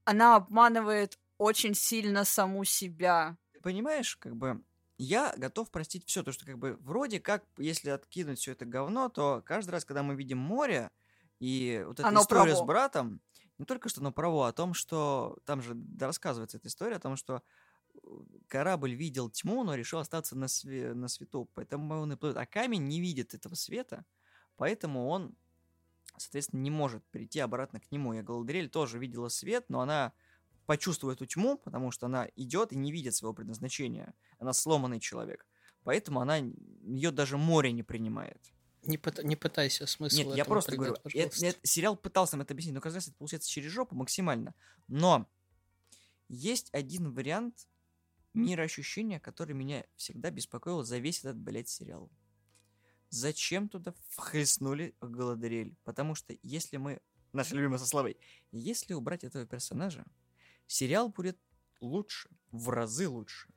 она обманывает очень сильно саму себя. Понимаешь, как бы, я готов простить все, то, что, как бы, вроде как, если откинуть все это говно, то каждый раз, когда мы видим море, и вот эта Оно история право. с братом, не только что оно право, о том, что, там же рассказывается эта история о том, что э, корабль видел тьму, но решил остаться на, све- на свету, поэтому он и плывет. А камень не видит этого света, поэтому он, соответственно, не может прийти обратно к нему. И Галадриэль тоже видела свет, но она почувствует эту тьму, потому что она идет и не видит своего предназначения. Она сломанный человек. Поэтому она ее даже море не принимает. Не, пыта- не пытайся смысл Нет, я просто придать, говорю, э- пожалуйста. э- сериал пытался нам это объяснить, но раз это получается через жопу максимально. Но есть один вариант мироощущения, который меня всегда беспокоил за весь этот, блядь, сериал. Зачем туда вхлестнули Галадриэль? Потому что если мы... Наши любимые со словой. Если убрать этого персонажа, сериал будет лучше, в разы лучше.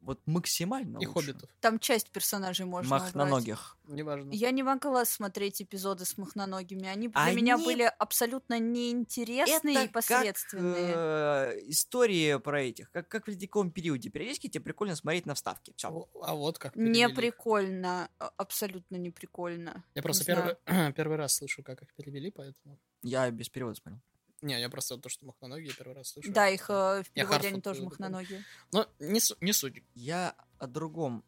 Вот максимально И лучше. хоббитов, Там часть персонажей можно убрать. Махноногих. неважно. Я не могла смотреть эпизоды с махноногими. Они для меня Они- были абсолютно неинтересные Это и посредственные. Как, э, истории про этих, как, как в ледниковом периоде. Периодически тебе прикольно смотреть на вставки. Все. А вот как Не перевели. прикольно. а- Абсолютно не прикольно. Я просто Не первый, первый раз слышу, как их перевели, поэтому... Я без перевода смотрел. Не, я просто то, что махноногие, первый раз слышу. Да, их э, в переводе они тоже махноногие. Но не, не суть. Я о другом.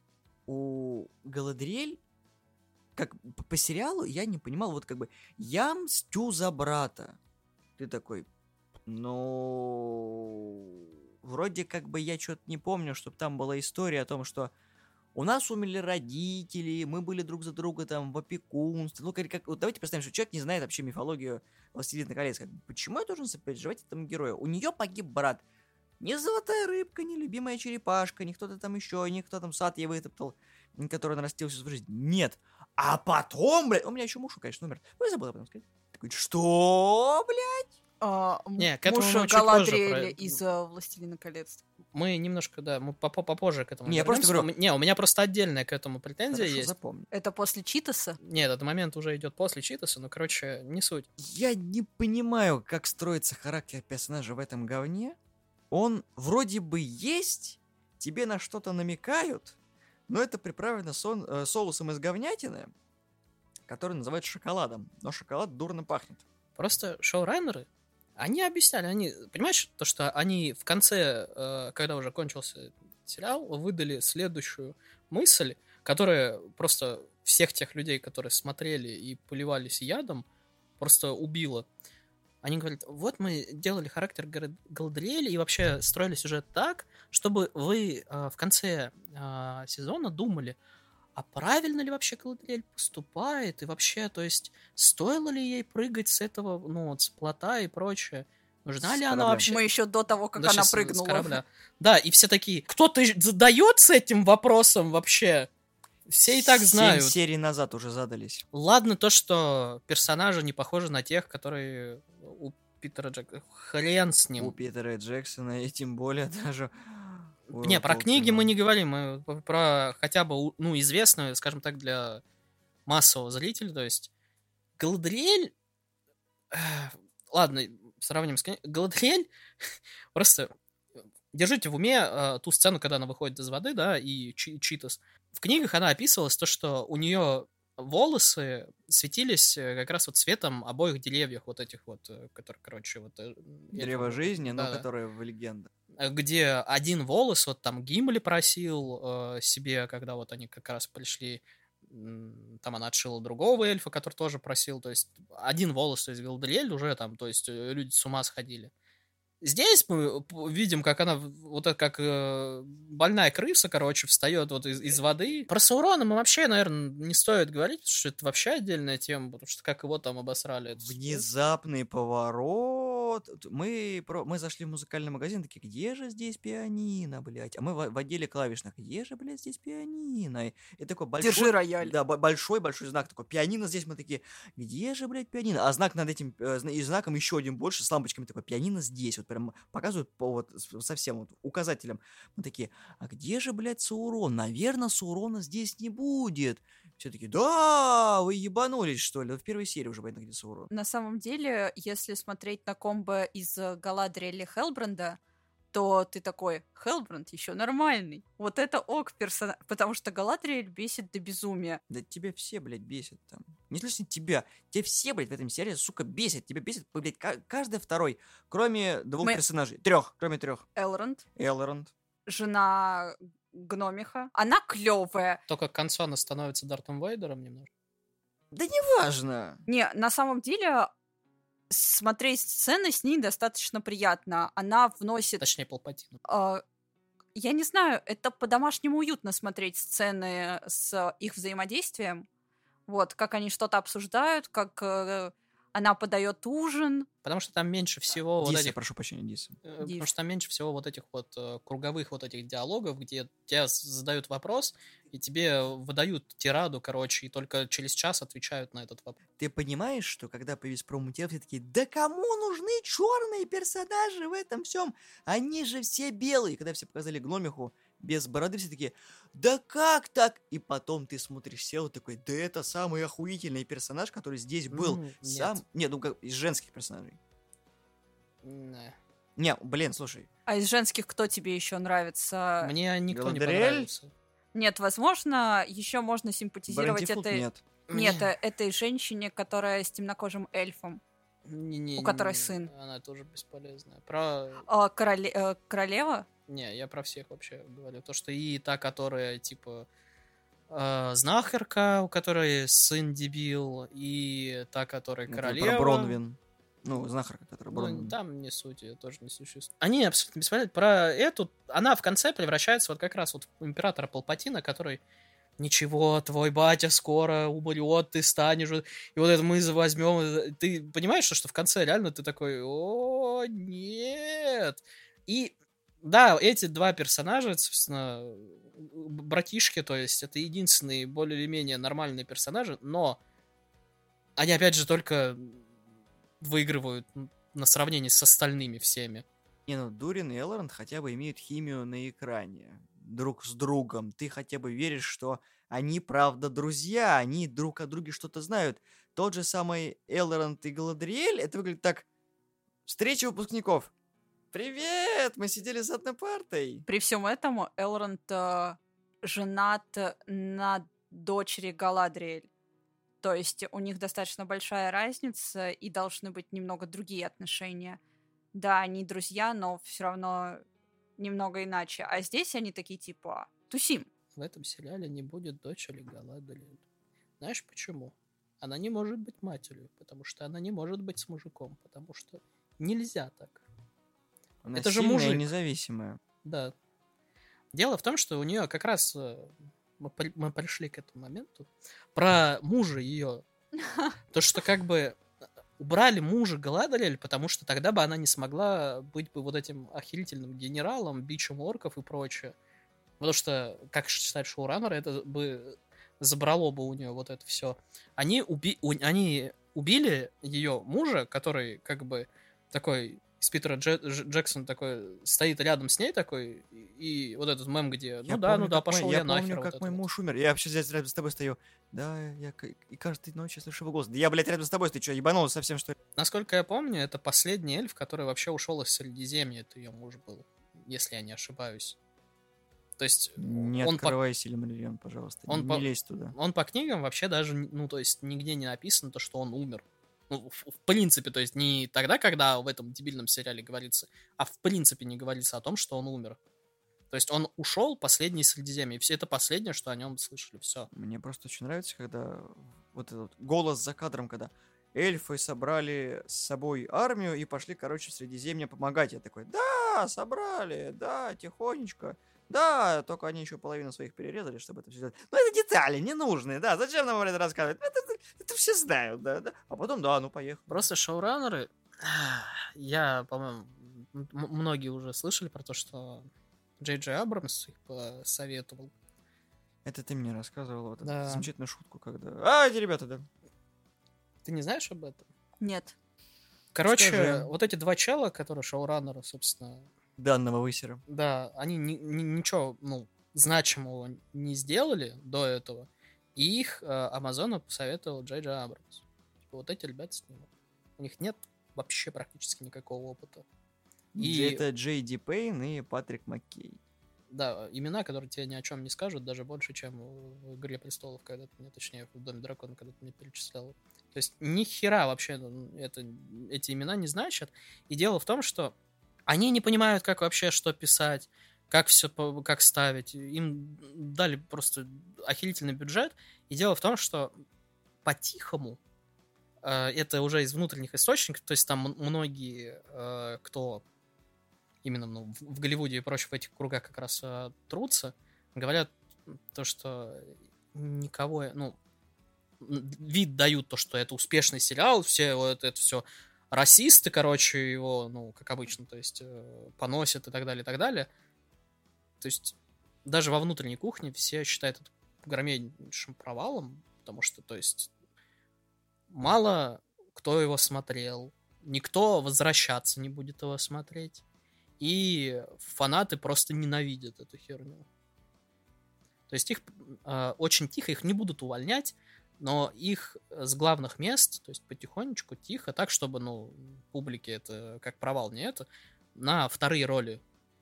У Галадриэль, как п- по сериалу, я не понимал, вот как бы, я мстю за брата. Ты такой, ну... Вроде как бы я что-то не помню, чтобы там была история о том, что у нас умерли родители, мы были друг за друга там в опекунстве. Ну, как, как- вот давайте представим, что человек не знает вообще мифологию Властелина колец. Как, почему я должен сопереживать этому герою? У нее погиб брат. Ни золотая рыбка, ни любимая черепашка, ни кто-то там еще, ни кто там сад ей вытоптал, который нарастил всю свою жизнь. Нет. А потом, блядь, у меня еще муж, конечно, умер. Ну, я забыл об этом сказать. Такой, что, блядь? А, Не, к этому муж Галадриэля про- из э, «Властелина колец». Мы немножко, да, мы попо- попозже к этому Не, я просто говорю- Не, у меня просто отдельная к этому претензия Хорошо, есть. запомни. Это после Читаса? Нет, этот момент уже идет после Читаса, но, короче, не суть. Я не понимаю, как строится характер персонажа в этом говне. Он вроде бы есть, тебе на что-то намекают, но это приправлено сон- э, соусом из говнятины, который называют шоколадом. Но шоколад дурно пахнет. Просто шоураннеры, они объясняли, они, понимаешь, то, что они в конце, э, когда уже кончился сериал, выдали следующую мысль, которая просто всех тех людей, которые смотрели и поливались ядом, просто убила. Они говорят, вот мы делали характер Галадриэля и вообще строили сюжет так, чтобы вы э, в конце э, сезона думали, а правильно ли вообще Галадриэль поступает, и вообще, то есть, стоило ли ей прыгать с этого, ну, вот, с плота и прочее? Нужна С ли она вообще? Мы еще до того, как Да, она щас, с прыгнула. корабля. Да, и все такие, кто-то задается этим вопросом вообще? Все и так Семь знают. серий назад уже задались. Ладно то, что персонажи не похожи на тех, которые у Питера Джека. Хрен с ним. У Питера Джексона, и тем более даже... Не, про книги мы не говорим, мы про хотя бы, ну, известную, скажем так, для массового зрителя, то есть Галадриэль... э, Ладно, сравним с. Галадриэль просто... Держите в уме э, ту сцену, когда она выходит из воды, да, и Чи- Читас. В книгах она описывалась то, что у нее волосы светились э, как раз вот цветом обоих деревьев вот этих вот, э, которые, короче, вот... э, Древо жизни, но Да-да. которое в легенда. Э, где один волос, вот там Гимли просил э, себе, когда вот они как раз пришли, там она отшила другого эльфа, который тоже просил, то есть один волос, то есть Галдриэль уже там, то есть э, люди с ума сходили. Здесь мы видим, как она, вот как э, больная крыса, короче, встает вот из, из воды. Про Саурона мы вообще, наверное, не стоит говорить, что это вообще отдельная тема, потому что как его там обосрали. Внезапный поворот. Т- Мы, про... мы зашли в музыкальный магазин, такие, где же здесь пианино, блядь? А мы в, в отделе клавишных, где же, блядь, здесь пианино? И, и такой большой... Держи рояль. Да, бо- большой-большой знак такой, пианино здесь, мы такие, где же, блядь, пианино? А знак над этим, э, и знаком еще один больше, с лампочками такой, пианино здесь, вот прям показывают по вот совсем вот указателем. Мы такие, а где же, блядь, Саурон? Наверное, Саурона здесь не будет. Все таки да, вы ебанулись, что ли? В первой серии уже понятно, где Саурон. На самом деле, если смотреть на комбо из э, Галадриэля Хелбранда, то ты такой, Хелбранд еще нормальный. Вот это ок персонаж, потому что Галадриэль бесит до безумия. Да тебя все, блядь, бесит там. Не слышно тебя. Тебя все, блядь, в этом серии, сука, бесит. Тебя бесит, блядь, ка- каждый второй. Кроме двух Мы- персонажей. Трех, кроме трех. Элронд, Элронд. жена гномиха, она клевая. Только к концу она становится Дартом Вейдером немножко. Да неважно. Не, на самом деле смотреть сцены с ней достаточно приятно. Она вносит Точнее, Палпатина. А, я не знаю, это по-домашнему уютно смотреть сцены с их взаимодействием. Вот, как они что-то обсуждают, как э, она подает ужин. Потому что там меньше всего вот Диса, этих прошу прощения, Диса. Э, Потому Див. что там меньше всего вот этих вот э, круговых вот этих диалогов, где тебе с- задают вопрос, и тебе выдают тираду, короче, и только через час отвечают на этот вопрос. Ты понимаешь, что когда появились промо-материалы, все такие, да кому нужны черные персонажи в этом всем? Они же все белые. Когда все показали гномиху без бороды, все такие, да как так? И потом ты смотришь сел такой, да это самый охуительный персонаж, который здесь был. М, Сам... нет. Нет, ну как из женских персонажей. Не. Не, блин, слушай. А из женских кто тебе еще нравится? Мне никто не Галадриэль? понравился. Нет, возможно, еще можно симпатизировать Брэндифуд этой... нет. Нет, Мне- этой женщине, которая с темнокожим эльфом. не- не- у которой не, сын. Она тоже бесполезная. Про... А, короле- э, королева? Не, я про всех вообще говорю. То, что и та, которая, типа, э, знахарка, у которой сын дебил, и та, которая Это королева. Про Бронвин. Ну, знахарка, которая Ну, была... там не суть, ее тоже не существует. Они абсолютно бесполезны. Про эту, она в конце превращается вот как раз вот в императора Палпатина, который ничего, твой батя скоро умрет, ты станешь, и вот это мы возьмем. Ты понимаешь, что, что в конце реально ты такой, о, нет. И да, эти два персонажа, собственно, братишки, то есть это единственные более или менее нормальные персонажи, но они опять же только выигрывают на сравнении с остальными всеми. Не, ну, Дурин и Элронд хотя бы имеют химию на экране. Друг с другом. Ты хотя бы веришь, что они правда друзья, они друг о друге что-то знают. Тот же самый Элронд и Галадриэль, это выглядит так... Встреча выпускников. Привет! Мы сидели за одной партой. При всем этом Элронд э, женат на дочери Галадриэль. То есть у них достаточно большая разница и должны быть немного другие отношения. Да, они друзья, но все равно немного иначе. А здесь они такие типа тусим. В этом сериале не будет дочери Галадриэль. Знаешь почему? Она не может быть матерью, потому что она не может быть с мужиком, потому что нельзя так. Она Это же мужик. независимая. Да. Дело в том, что у нее как раз э, мы, при- мы пришли к этому моменту про мужа ее. То, что как бы э, убрали мужа Галадриэль, потому что тогда бы она не смогла быть бы вот этим охерительным генералом, бичем орков и прочее. Потому что, как считает шоураннер, это бы забрало бы у нее вот это все. Они, уби... у- они убили ее мужа, который как бы такой из Питера Дже- Дж- Джексона такой стоит рядом с ней такой, и, и вот этот мем, где, ну Я да, помню, ну да, как мой- пошел я, я, нахер. помню, вот как мой вот. муж умер. Я вообще здесь рядом с тобой стою. Да, я и каждой ночью слышу его голос. Да я, блядь, рядом с тобой, ты что, ебанулся совсем, что ли? Насколько я помню, это последний эльф, который вообще ушел из Средиземья, это ее муж был, если я не ошибаюсь. То есть Не он по, открывай Сильмариллион, пожалуйста. он не по- лезь туда. он по книгам вообще даже, ну, то есть нигде не написано то, что он умер. Ну, в, в принципе, то есть не тогда, когда в этом дебильном сериале говорится, а в принципе не говорится о том, что он умер. То есть он ушел последний из Средиземья, и все это последнее, что о нем слышали, все. Мне просто очень нравится, когда вот этот голос за кадром, когда эльфы собрали с собой армию и пошли, короче, в Средиземье помогать. Я такой, да, собрали, да, тихонечко. Да, только они еще половину своих перерезали, чтобы это все сделать. Ну, это детали, ненужные, да. Зачем нам это рассказывать? Ну, Это, это- это все знают, да, да. А потом, да, ну, поехали. Просто шоураннеры, я, по-моему, многие уже слышали про то, что Джей Джей Абрамс их посоветовал. Это ты мне рассказывал вот эту Да. замечательную шутку, когда... А, эти ребята, да. Ты не знаешь об этом? Нет. Короче, Скажи. вот эти два чела, которые шоураннеры, собственно, Данного высера. да, они ни- ни- ничего, ну, значимого не сделали до этого, и их э, Амазону посоветовал Джей Джей Абрамс. Типа, вот эти ребята снимут. У них нет вообще практически никакого опыта. И- Это Джей Ди Пейн и Патрик Маккей. Да, имена, которые тебе ни о чем не скажут, даже больше, чем в «Игре престолов», когда ты мне, точнее, в «Доме дракона», когда ты мне перечислял. То есть ни хера вообще это, эти имена не значат. И дело в том, что они не понимают, как вообще что писать, как все, как ставить. Им дали просто охерительный бюджет. И дело в том, что по-тихому, э, это уже из внутренних источников, то есть там многие, э, кто именно ну, в, Голливуде и прочих в этих кругах как раз э, трутся, говорят то, что никого, ну, вид дают то, что это успешный сериал, все вот это все расисты, короче, его, ну, как обычно, то есть э, поносят и так далее, и так далее. То есть даже во внутренней кухне все считают это громейшим провалом, потому что, то есть, мало кто его смотрел, никто возвращаться не будет его смотреть, и фанаты просто ненавидят эту херню. То есть их э, очень тихо, их не будут увольнять, но их с главных мест, то есть потихонечку, тихо, так, чтобы, ну, публике это как провал не это, на вторые роли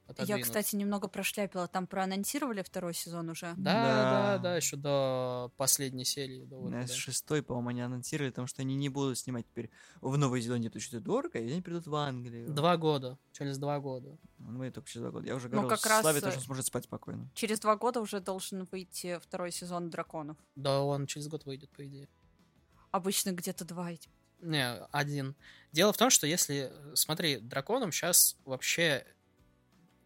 Я, отодвинуть. кстати, немного прошляпила. Там проанонсировали второй сезон уже. Да, да, Да. да, еще до последней серии. До На выхода. шестой, по-моему, они анонсировали, потому что они не будут снимать теперь в Новой Зеландии, это дорого, и они придут в Англию. Два года, через два года. Ну, мы только через два года. Я уже Ну, говорил, как раз, Славе то, э, сможет спать спокойно. Через два года уже должен выйти второй сезон драконов. Да, он через год выйдет, по идее. Обычно где-то два. эти. Не, один. Дело в том, что если, смотри, драконам сейчас вообще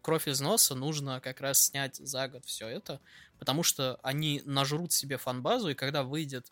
кровь из носа нужно как раз снять за год все это, потому что они нажрут себе фанбазу, и когда выйдет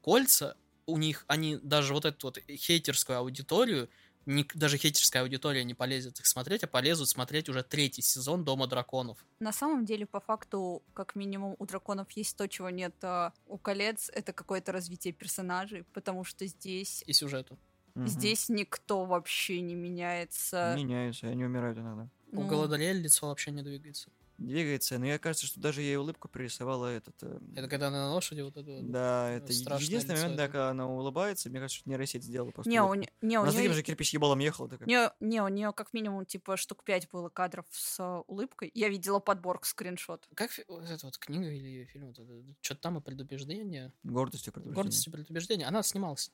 кольца, у них, они даже вот эту вот хейтерскую аудиторию, не, даже хейтерская аудитория не полезет их смотреть, а полезут смотреть уже третий сезон Дома драконов. На самом деле, по факту, как минимум, у драконов есть то, чего нет а, у колец. Это какое-то развитие персонажей, потому что здесь... И сюжету. Мгм. Здесь никто вообще не меняется. Меняются, они умирают иногда. У Ну, Галадриэль лицо вообще не двигается. Двигается, но я кажется, что даже ей улыбку пририсовала этот... э, Это когда она на лошади вот это вот. Да, это единственный лицо момент, да, это. когда она улыбается, мне кажется, что нейросеть сделала просто Не, у, улыбку. не, не, у Она с таким нее... же кирпич ебалом ехала, такая. Не, не, у нее как минимум типа штук пять было кадров с а, улыбкой. Я видела подборку скриншот. Как вот эта вот книга или фильм, что-то там и предубеждение. Гордостью предупреждение. Гордость и предубеждение. Она снималась.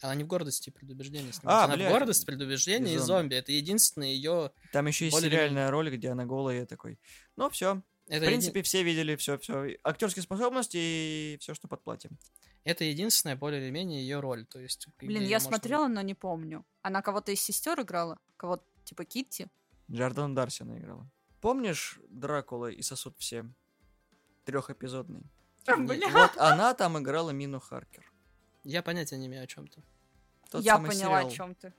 Она не в гордости и предубеждении снималась. А, она блядь, в гордость, предубеждение и и зомби. зомби. Это единственный ее. Там еще есть сериальная роль, где она голая, я такой. Ну, все. Это, В принципе, все видели все, все. Актерские способности и все, что под платьем. это единственная более или менее ее роль. То есть, Блин, я смотрела, но не помню. Она кого-то из сестер играла? Кого-то типа Китти? Джордан Дарси она играла. Помнишь Дракула и сосуд все? Трехэпизодный. Бля. Вот она там играла Мину Харкер. Я понятия не имею о чем-то. Тот Я самый поняла, сериал, о чем ты.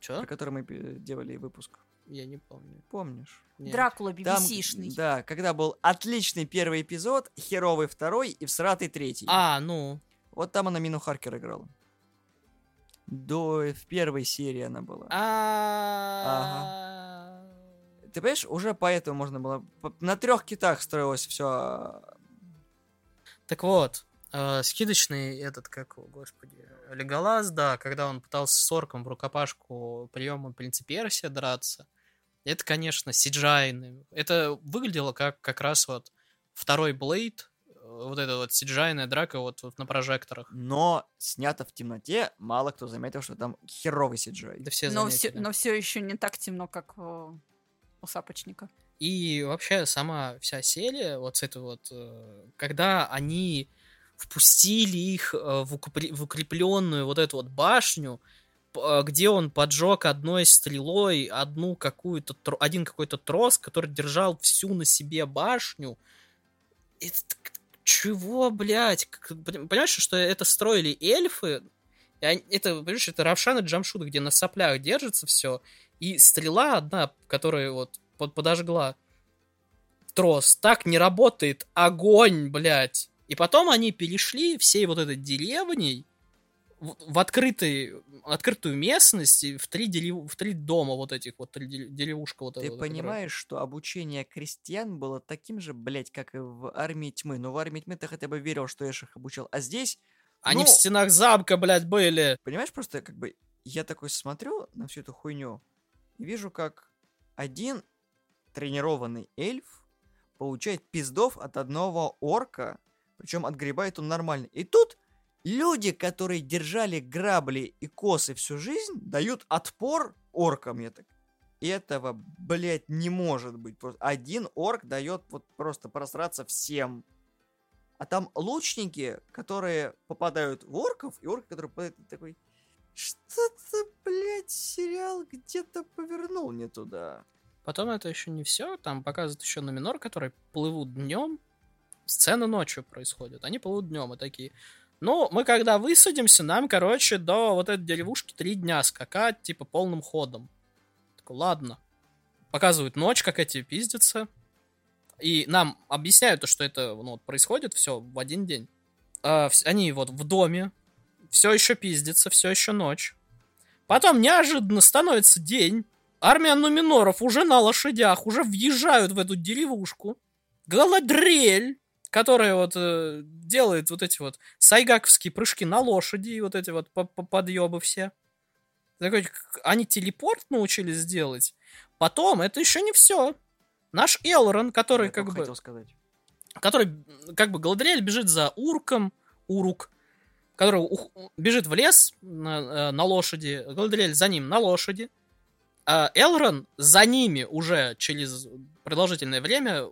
Че? про который мы делали выпуск. Я не помню. Помнишь? Нет. Дракула Там, BBC-шный. да, когда был отличный первый эпизод, херовый второй и всратый третий. А, ну. Вот там она Мину Харкер играла. До в первой серии она была. А. Ты понимаешь, уже поэтому можно было... На трех китах строилось все. Так вот, э, скидочный этот, как его, господи, Леголас, да, когда он пытался с орком в рукопашку приемом принца Персия драться, это, конечно, сиджайный. Это выглядело как как раз вот второй Блейд, э, вот эта вот сиджайная драка вот, вот на прожекторах. Но снято в темноте, мало кто заметил, что там херовый сиджай. Да все но, все, но все еще не так темно, как э, у Сапочника. И вообще сама вся серия, вот с этой вот, э, когда они впустили их э, в, укрепленную вот эту вот башню, э, где он поджег одной стрелой одну какую-то один какой-то трос, который держал всю на себе башню. Это чего, блядь? Понимаешь, что это строили эльфы? Это, понимаешь, это Равшан и Джамшут, где на соплях держится все, и стрела одна, которая вот под- подожгла трос, так не работает. Огонь, блядь. И потом они перешли всей вот этой деревней в, открытый, открытую местность, в три, дерев- в три дома вот этих, вот три дерев- деревушка вот Ты вот, которая- понимаешь, что обучение крестьян было таким же, блядь, как и в армии тьмы. Но в армии тьмы ты хотя бы верил, что Эш их обучал. А здесь, Они ну, в стенах замка, блядь, были. понимаешь, просто как бы я такой смотрю на всю эту хуйню и вижу, как один тренированный эльф получает пиздов от одного орка, причем отгребает он нормально. И тут люди, которые держали грабли и косы всю жизнь, дают отпор оркам. Я так, этого, блядь, не может быть. Просто один орк дает вот просто просраться всем. А там лучники, которые попадают в орков, и орк, который попадает, такой... Что-то, блядь, сериал где-то повернул не туда. Потом это еще не все. Там показывают еще номинор, которые плывут днем. Сцена ночью происходит. Они плывут днем и такие. Ну, мы когда высадимся, нам, короче, до вот этой деревушки три дня скакать, типа, полным ходом. Такой, ладно. Показывают ночь, как эти пиздятся. И нам объясняют, то, что это ну, происходит все в один день. А, они вот в доме, все еще пиздится, все еще ночь. Потом неожиданно становится день. Армия нуминоров уже на лошадях, уже въезжают в эту деревушку. Галадриэль, которая вот э, делает вот эти вот сайгаковские прыжки на лошади и вот эти вот по- по- подъебы все. Такой, они телепорт научились делать. Потом, это еще не все. Наш Элрон, который Я как бы хотел сказать. который, как бы, Галадриэль бежит за Урком, Урук, который ух- бежит в лес на, э, на лошади, Галадриэль за ним на лошади, а Элрон за ними уже через продолжительное время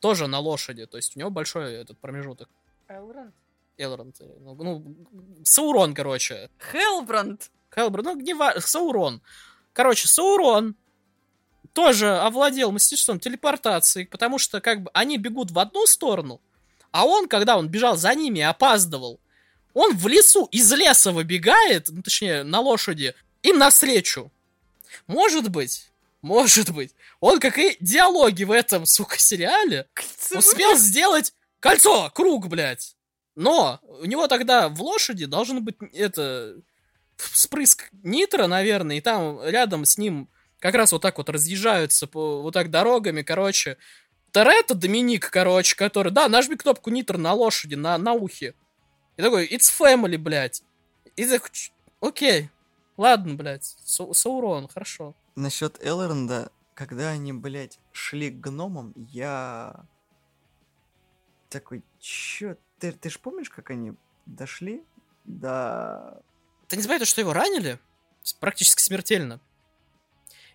тоже на лошади, то есть у него большой этот промежуток. Элронд? Элрон, э, ну, ну, Саурон, короче. Хелбранд! Хелбер, ну, не Саурон. Короче, Саурон тоже овладел мастерством телепортации, потому что как бы они бегут в одну сторону, а он, когда он бежал за ними и опаздывал, он в лесу из леса выбегает, ну, точнее, на лошади, им навстречу. Может быть, может быть, он, как и диалоги в этом, сука, сериале, успел сделать кольцо, круг, блядь. Но у него тогда в лошади должен быть это спрыск нитро, наверное, и там рядом с ним как раз вот так вот разъезжаются по вот так дорогами, короче. Торетто Доминик, короче, который, да, нажми кнопку нитро на лошади, на, на ухе. И такой, it's family, блядь. И такой, «Ч- окей, ладно, блядь, Сау- Саурон, хорошо. Насчет Элронда, когда они, блядь, шли к гномам, я такой, чё, ты, ты ж помнишь, как они дошли до... Ты не забывай, то, что его ранили практически смертельно.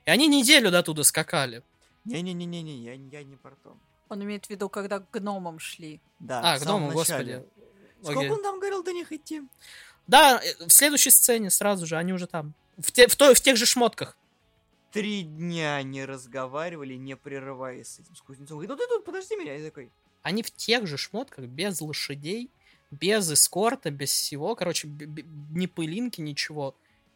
И они неделю до туда скакали. Не-не-не-не, я, я не про то. Он имеет в виду, когда к гномам шли. Да, А, к начале. господи. Сколько Окей. он там говорил до них идти? Да, э, в следующей сцене сразу же, они уже там. В, те- в, той- в тех же шмотках. Три дня не разговаривали, не прерываясь с этим с кузнецом. Говорит, ну ты тут подожди меня. Я такой, Они в тех же шмотках, без лошадей, без эскорта, без всего. Короче, ни пылинки, ничего.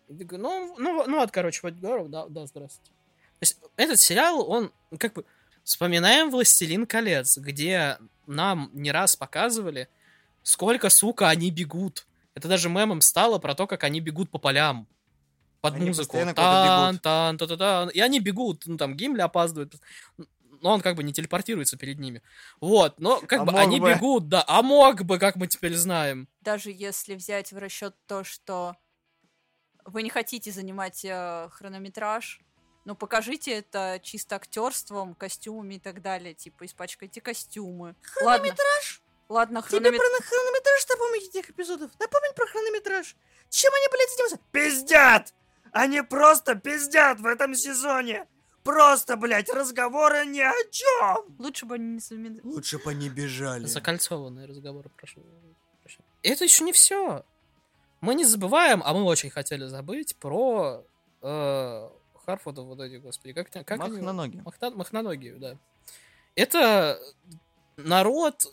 Ну, ну, ну вот, короче, здорово, да, да, здравствуйте. То есть этот сериал, он ну, как бы... Вспоминаем «Властелин колец», где нам не раз показывали, сколько, сука, они бегут. Это даже мемом стало про то, как они бегут по полям. Под Они музыку. Тан, тан, та та та И они бегут. Ну, там, Гимли опаздывает. Но он как бы не телепортируется перед ними. Вот. Но как А бы они бы. бегут, да. А мог бы, как мы теперь знаем. Даже если взять в расчет то, что вы не хотите занимать э, хронометраж, ну покажите это чисто актерством, костюмами и так далее. Типа, испачкайте костюмы. Хронометраж? Ладно, тебе хронометраж. про хронометраж напомнить этих эпизодов? Напомнить про хронометраж. Чем они, блядь, занимаются? Пиздят! Они просто пиздят в этом сезоне! Просто, блядь, разговоры ни о чем! Лучше бы они не замед- Лучше бы они бежали. Закольцованные разговоры, прошу. Это еще не все. Мы не забываем, а мы очень хотели забыть про э, Харфорда вот эти, господи, как, как Мах на ноги. Махна- да. Это народ,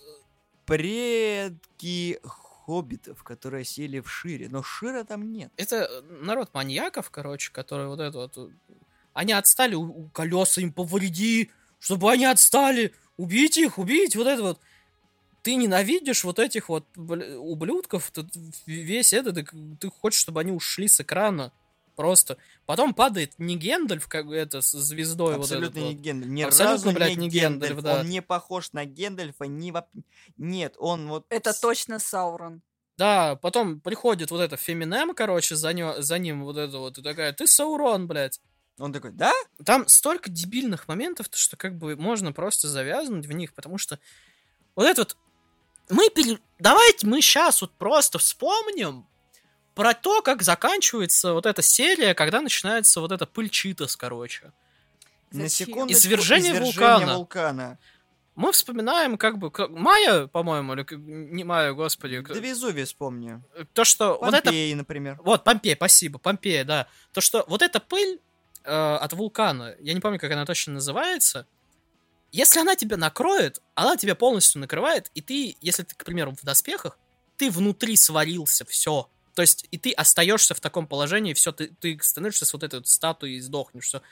Предки хоббитов, которые сели в Шире. Но Шира там нет. это народ маньяков, короче, которые вот это вот... Они отстали, у, у колеса им повреди, чтобы они отстали, убить их, убить, вот это вот. Ты ненавидишь вот этих вот ублюдков, ты- весь этот, ты, ты хочешь, чтобы они ушли с экрана. Просто. Потом падает не Гендальф, как это, с звездой вот Абсолютно этот не вот. Гендальф. Ни Абсолютно, разу блядь, не не Гендальф, Гендальф. да. Он не похож на Гендальфа, ни воп- Нет, он вот... Это точно Саурон. Да, потом приходит вот это Феминем, короче, за, нё- за ним вот это вот, и такая, ты Саурон, блядь. Он такой, да? Там столько дебильных моментов, то что как бы можно просто завязнуть в них, потому что вот это вот... Мы пере... Давайте мы сейчас вот просто вспомним про то, как заканчивается вот эта серия, когда начинается вот эта пыль Читас, короче. На секунду. Извержение вулкана. вулкана. Мы вспоминаем как бы... Как... Майя, по-моему, или не Майя, господи. Да Везувий вспомни. То, что вот это Помпеи, например. Вот, Помпей, спасибо, Помпея, да. То, что вот эта пыль э, от вулкана, я не помню, как она точно называется, если она тебя накроет, она тебя полностью накрывает, и ты, если ты, к примеру, в доспехах, ты внутри сварился, все. То есть, и ты остаешься в таком положении, все, ты, ты становишься с вот этой вот статуей и сдохнешь, все.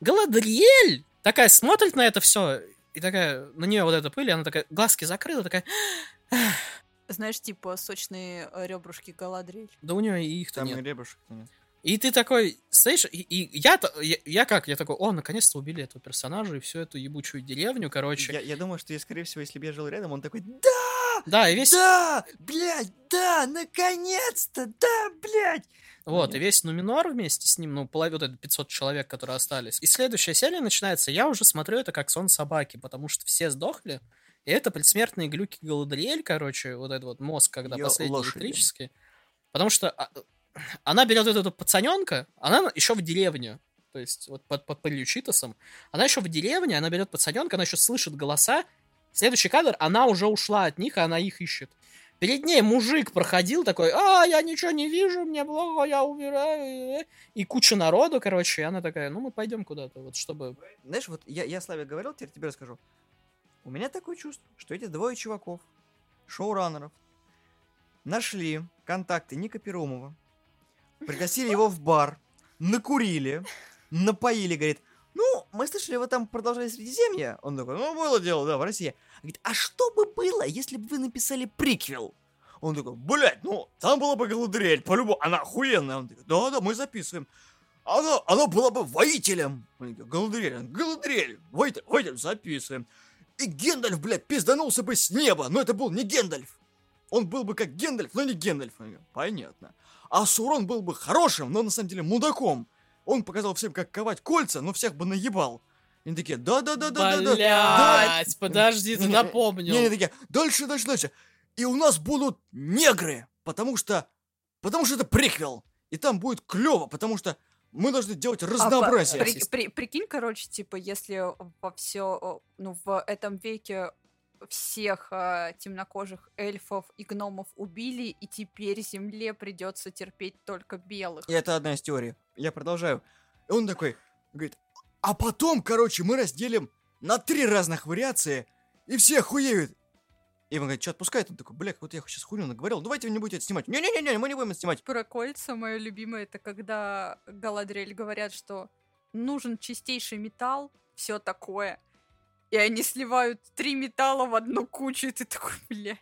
Галадриэль такая смотрит на это все, и такая, на нее вот эта пыль, и она такая, глазки закрыла, такая, Знаешь, типа сочные э, ребрышки Галадриэль. да у нее и их-то Там нет. и ребрышек нет. И ты такой, стоишь, и, и я, я, я как, я такой, о, наконец-то убили этого персонажа и всю эту ебучую деревню, короче. Я, я думаю, что, я, скорее всего, если бы я жил рядом, он такой, да, Да, и весь, да, блядь, да, наконец-то, да, блядь. вот, и весь Нуминор вместе с ним, ну, половина, вот это 500 человек, которые остались. И следующая серия начинается, я уже смотрю это как сон собаки, потому что все сдохли, и это предсмертные глюки Галадриэль, короче, вот этот вот мозг, когда Её последний лошади. электрический. Потому что а, она берет вот эту пацаненка, она еще в деревню. То есть вот под, под пылью Читосом. Она еще в деревне, она берет пацаненка, она еще слышит голоса. Следующий кадр, она уже ушла от них, и она их ищет. Перед ней мужик проходил такой, а, я ничего не вижу, мне плохо, я умираю. И куча народу, короче, и она такая, ну мы пойдем куда-то, вот чтобы... Знаешь, вот я, я Славе говорил, теперь тебе расскажу. У меня такое чувство, что эти двое чуваков, шоураннеров, нашли контакты Ника Перумова, пригласили его в бар, накурили, напоили, говорит, ну, мы слышали, вы там продолжали Средиземье. Он такой, ну, было дело, да, в России. Говорит, а что бы было, если бы вы написали приквел? Он такой, блядь, ну, там была бы Галадриэль, по-любому, она охуенная. Он такой, да-да, мы записываем. Она, она была бы воителем. Он такой, Галадриэль, Галадриэль, воитель, воитель, записываем. И Гендальф, блядь, пизданулся бы с неба, но это был не Гендальф. Он был бы как Гендальф, но не Гендальф. Он говорит, Понятно. А Сурон был бы хорошим, но на самом деле мудаком. Он показал всем, как ковать кольца, но всех бы наебал. И они такие, да-да-да-да-да-да. Блять, подожди, ты напомнил. Не, не такие, дальше, дальше, дальше. И у нас будут негры, потому что, потому что это приквел. И там будет клево, потому что мы должны делать А, разнообразие. при- при- прикинь, короче, типа, если во все, ну, в этом веке всех а, темнокожих эльфов и гномов убили, и теперь земле придется терпеть только белых. И это одна из теорий. Я продолжаю. И он такой, говорит, а потом, короче, мы разделим на три разных вариации, и все охуеют. И он говорит, что отпускает? Он такой, бля, вот я сейчас хуйню наговорил, давайте вы не будете это снимать. Не-не-не, мы не будем это снимать. Про кольца мое любимое это когда Галадриэль говорят, что нужен чистейший металл, все такое. И они сливают три металла в одну кучу, и ты такой, блядь.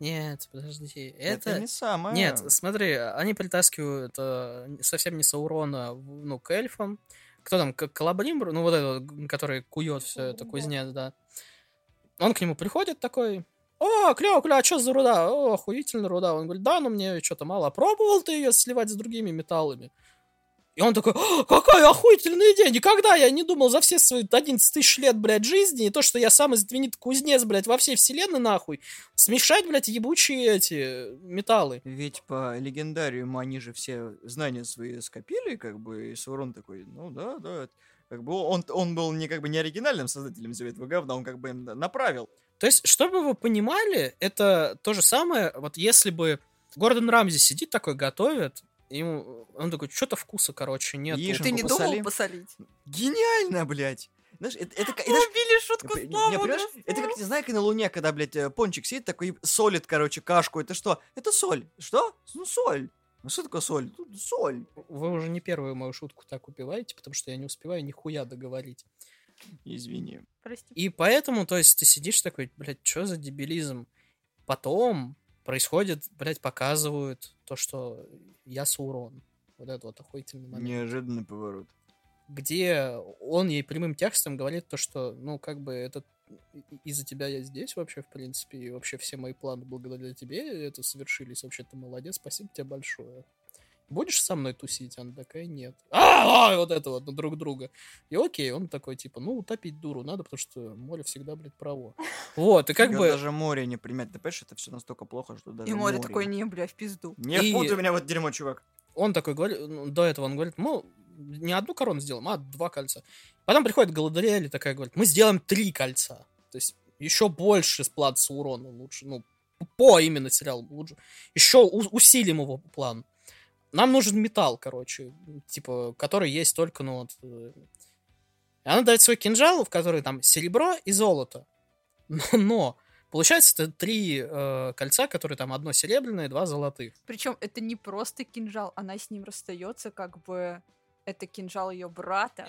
Нет, подожди, Это, это... не самое. Нет, смотри, они притаскивают э, совсем не Саурона, ну, к эльфам. Кто там, к Калабримбр, ну, вот этот, который кует все это, кузнец, да. Он к нему приходит такой, о, клево, клево, а что за руда? О, охуительная руда. Он говорит, да, но мне что-то мало. А Пробовал ты ее сливать с другими металлами? И он такой, «О, какая охуительная идея! Никогда я не думал за все свои 11 тысяч лет, блядь, жизни, и то, что я самый знаменитый кузнец, блядь, во всей вселенной, нахуй, смешать, блядь, ебучие эти металлы. Ведь по легендариуму они же все знания свои скопили, как бы, и Саурон такой, ну да, да. Как бы он, он был не как бы не оригинальным создателем этого говна, он как бы им направил. То есть, чтобы вы понимали, это то же самое, вот если бы Гордон Рамзи сидит такой, готовит, ему, он такой, что-то вкуса, короче, нет. Яишенку Ты не посоли. думал посолить? Гениально, блядь! Знаешь, это, это, знаешь, убили шутку Не, не, славу. понимаешь, это как, не знаю, как на Луне, когда, блядь, э, пончик сидит такой и солит, короче, кашку. Это что? Это соль. Что? Ну, соль. Ну, что такое соль? Ну, соль. Вы уже не первую мою шутку так убиваете, потому что я не успеваю нихуя договорить. Извини. Прости. И поэтому, то есть, ты сидишь такой, блядь, что за дебилизм? Потом происходит, блядь, показывают то, что я Саурон. Вот это вот охуительный момент. Неожиданный поворот. где он ей прямым текстом говорит то, что, ну, как бы, это из-за тебя я здесь вообще, в принципе, и вообще все мои планы благодаря тебе это совершились. Вообще ты молодец, спасибо тебе большое. Будешь со мной тусить? Она такая, нет. А, а, вот это вот, на друг друга. И окей, он такой, типа, ну, утопить дуру надо, потому что море всегда, блядь, право. Вот, и как бы... даже море не примет. Ты понимаешь, это все настолько плохо, что даже И море такое, не, бля, в пизду. Не впутай меня в это дерьмо, чувак. он такой говорит, ну, до этого он говорит, мы не одну корону сделаем, а два кольца. Потом приходит Галадриэль и такая говорит, мы сделаем три кольца. То есть еще больше сплат с урона лучше, ну, по именно сериалу лучше. Еще у- усилим его план. Нам нужен металл, короче, типа, который есть только, ну, вот... э, И она дает свой кинжал, в который там серебро и золото. Но, но получается, это три э, кольца, которые там одно серебряное, два золотых. Причем это не просто кинжал, она с ним расстается, как бы это кинжал ее брата.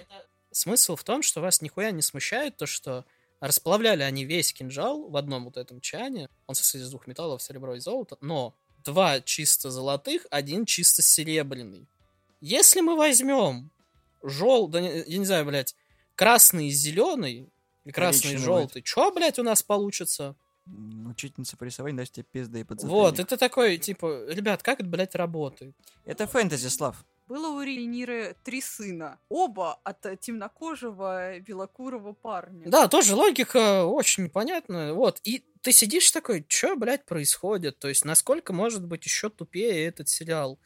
Смысл в том, что вас нихуя не смущает то, что расплавляли они весь кинжал в одном вот этом чане. Он состоит из двух металлов, серебро и золото, но два чисто золотых, один чисто серебряный. Если мы возьмем жел, да, я не знаю, блядь, красный и зеленый, и красный и желтый, чё, блядь, у нас получится? Ну, Учительница по рисованию даст тебе пизда и под Вот, это такой, типа, ребят, как это, блядь, работает? Это фэнтези, Слав. Было у Рейниры три сына. Оба от э, темнокожего белокурого парня. Да, тоже логика очень непонятная. Вот. И ты сидишь такой, что, блядь, происходит? То есть, насколько может быть еще тупее этот сериал?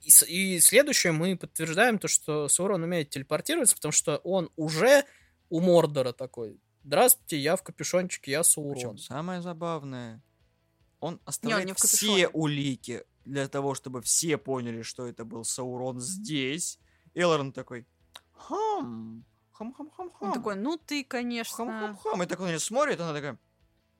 И, и следующее, мы подтверждаем то, что Саурон умеет телепортироваться, потому что он уже у Мордора такой. Здравствуйте, я в капюшончике, я Причем Саурон. самое забавное, Он оставляет не в все улики для того, чтобы все поняли, что это был Саурон здесь. Элрон такой, хам, хам, хам, хам, хам. Он такой, ну ты, конечно... хам, хам. И так он неё смотрит, она такая,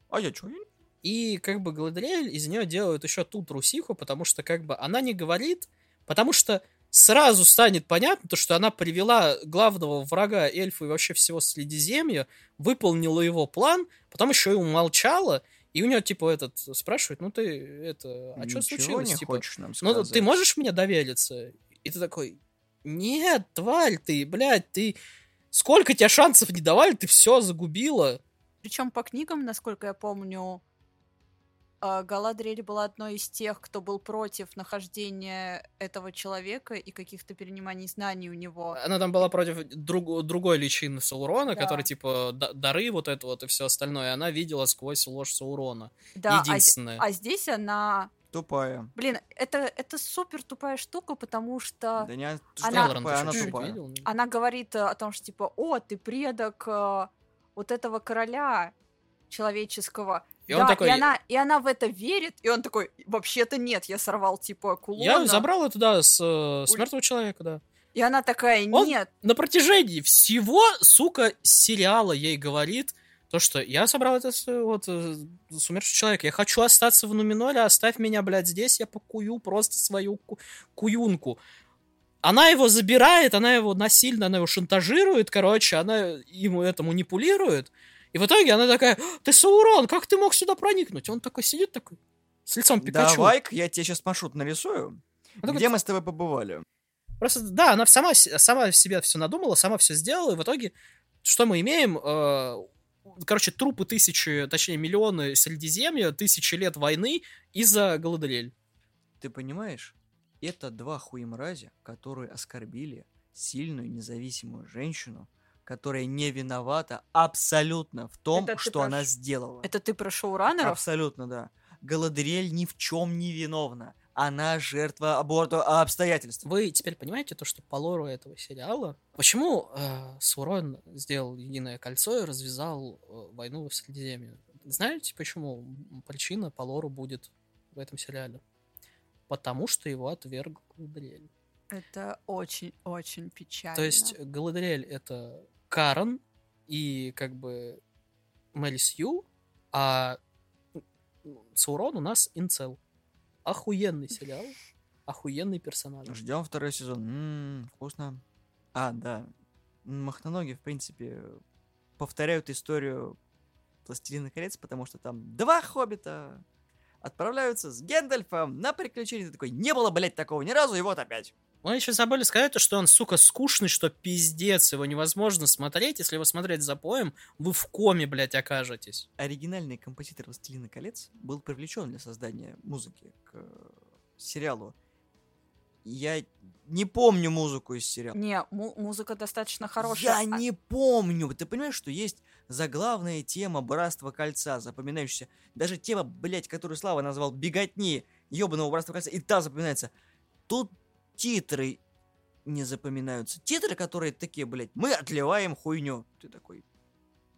а я чё? я И как бы Галадриэль из нее делают еще ту трусиху, потому что как бы она не говорит, потому что сразу станет понятно, то, что она привела главного врага эльфа и вообще всего Средиземья, выполнила его план, потом еще и умолчала, и у нее типа этот спрашивает, ну ты это, а что случилось? не типа, хочешь нам ну ты можешь мне довериться? И ты такой, нет, тварь ты, блядь, ты... Сколько тебе шансов не давали, ты все загубила. Причем по книгам, насколько я помню, Галадриэль была одной из тех, кто был против нахождения этого человека и каких-то перениманий знаний у него. Она там была против друг- другой личины Саурона, Да. который, типа, дары вот это вот и все остальное. Она видела сквозь ложь Саурона. Да, а, Единственное. а здесь она... Тупая. Блин, это, это супер тупая штука, потому что Да не она Она- тупая, она тупая. видел? она говорит э, о том, что типа, о, ты предок э, вот этого короля человеческого. И да, он такой, и, она, и она в это верит, и он такой, вообще-то нет, я сорвал типа кулон. я забрал это, да, с, э, с мертвого человека, да. И она такая, Он- нет, На протяжении всего, сука, сериала ей говорит, то, что я собрал это вот, э, с умершего человека, я хочу остаться в Нуминоле, оставь меня, блядь, здесь, я покую просто свою ку- куюнку. Она его забирает, она его насильно, она его шантажирует, короче, она ему это манипулирует. И в итоге она такая, ты Саурон, как ты мог сюда проникнуть? Он такой сидит такой, с лицом Пикачу. Давай-ка я тебе сейчас маршрут нарисую. Он такой, Где мы с тобой побывали? Просто, да, она сама, сама себе все надумала, сама все сделала, и в итоге, что мы имеем? Э, короче, трупы тысячи, точнее, миллионы Средиземья, тысячи лет войны из-за Галадриэль. Ты понимаешь? Это два хуемрази, которые оскорбили сильную независимую женщину, которая не виновата абсолютно в том, Это что про она сделала. это ты про шоураннеров? Абсолютно, да. Галадриэль ни в чем не виновна. Она жертва аборта обстоятельств. Вы теперь понимаете то, что по лору этого сериала, почему э, Саурон сделал Единое Кольцо и развязал э, войну в Средиземье? Знаете, почему причина по лору будет в этом сериале? Потому что его отверг Галадриэль. Это очень-очень печально. То есть Галадриэль это Карен и как бы Мэри Сью, а Саурон у нас Инцел. Охуенный сериал, охуенный персонаж. Ждем второй сезон. М, вкусно. А, да. Махноноги, в принципе, повторяют историю Пластилина колец, потому что там два хоббита отправляются с Гендальфом на приключения. Ты такой, не было, блядь, такого ни разу, и вот опять. Мы еще забыли сказать, то, что он, сука, скучный, что пиздец, его невозможно смотреть. Если его смотреть за поем, вы в коме, блядь, окажетесь. Оригинальный композитор Властелина колец был привлечен для создания музыки к э, сериалу. Я не помню музыку из сериала. Не, му- музыка достаточно хорошая. Я А- не помню. Ты понимаешь, что есть заглавная тема Братства Кольца, запоминающаяся. Даже тема, блядь, которую Слава назвал «Беготни», ебаного Братства Кольца, и та запоминается. Тут титры не запоминаются. Титры, которые такие, блядь, мы отливаем хуйню. Ты такой,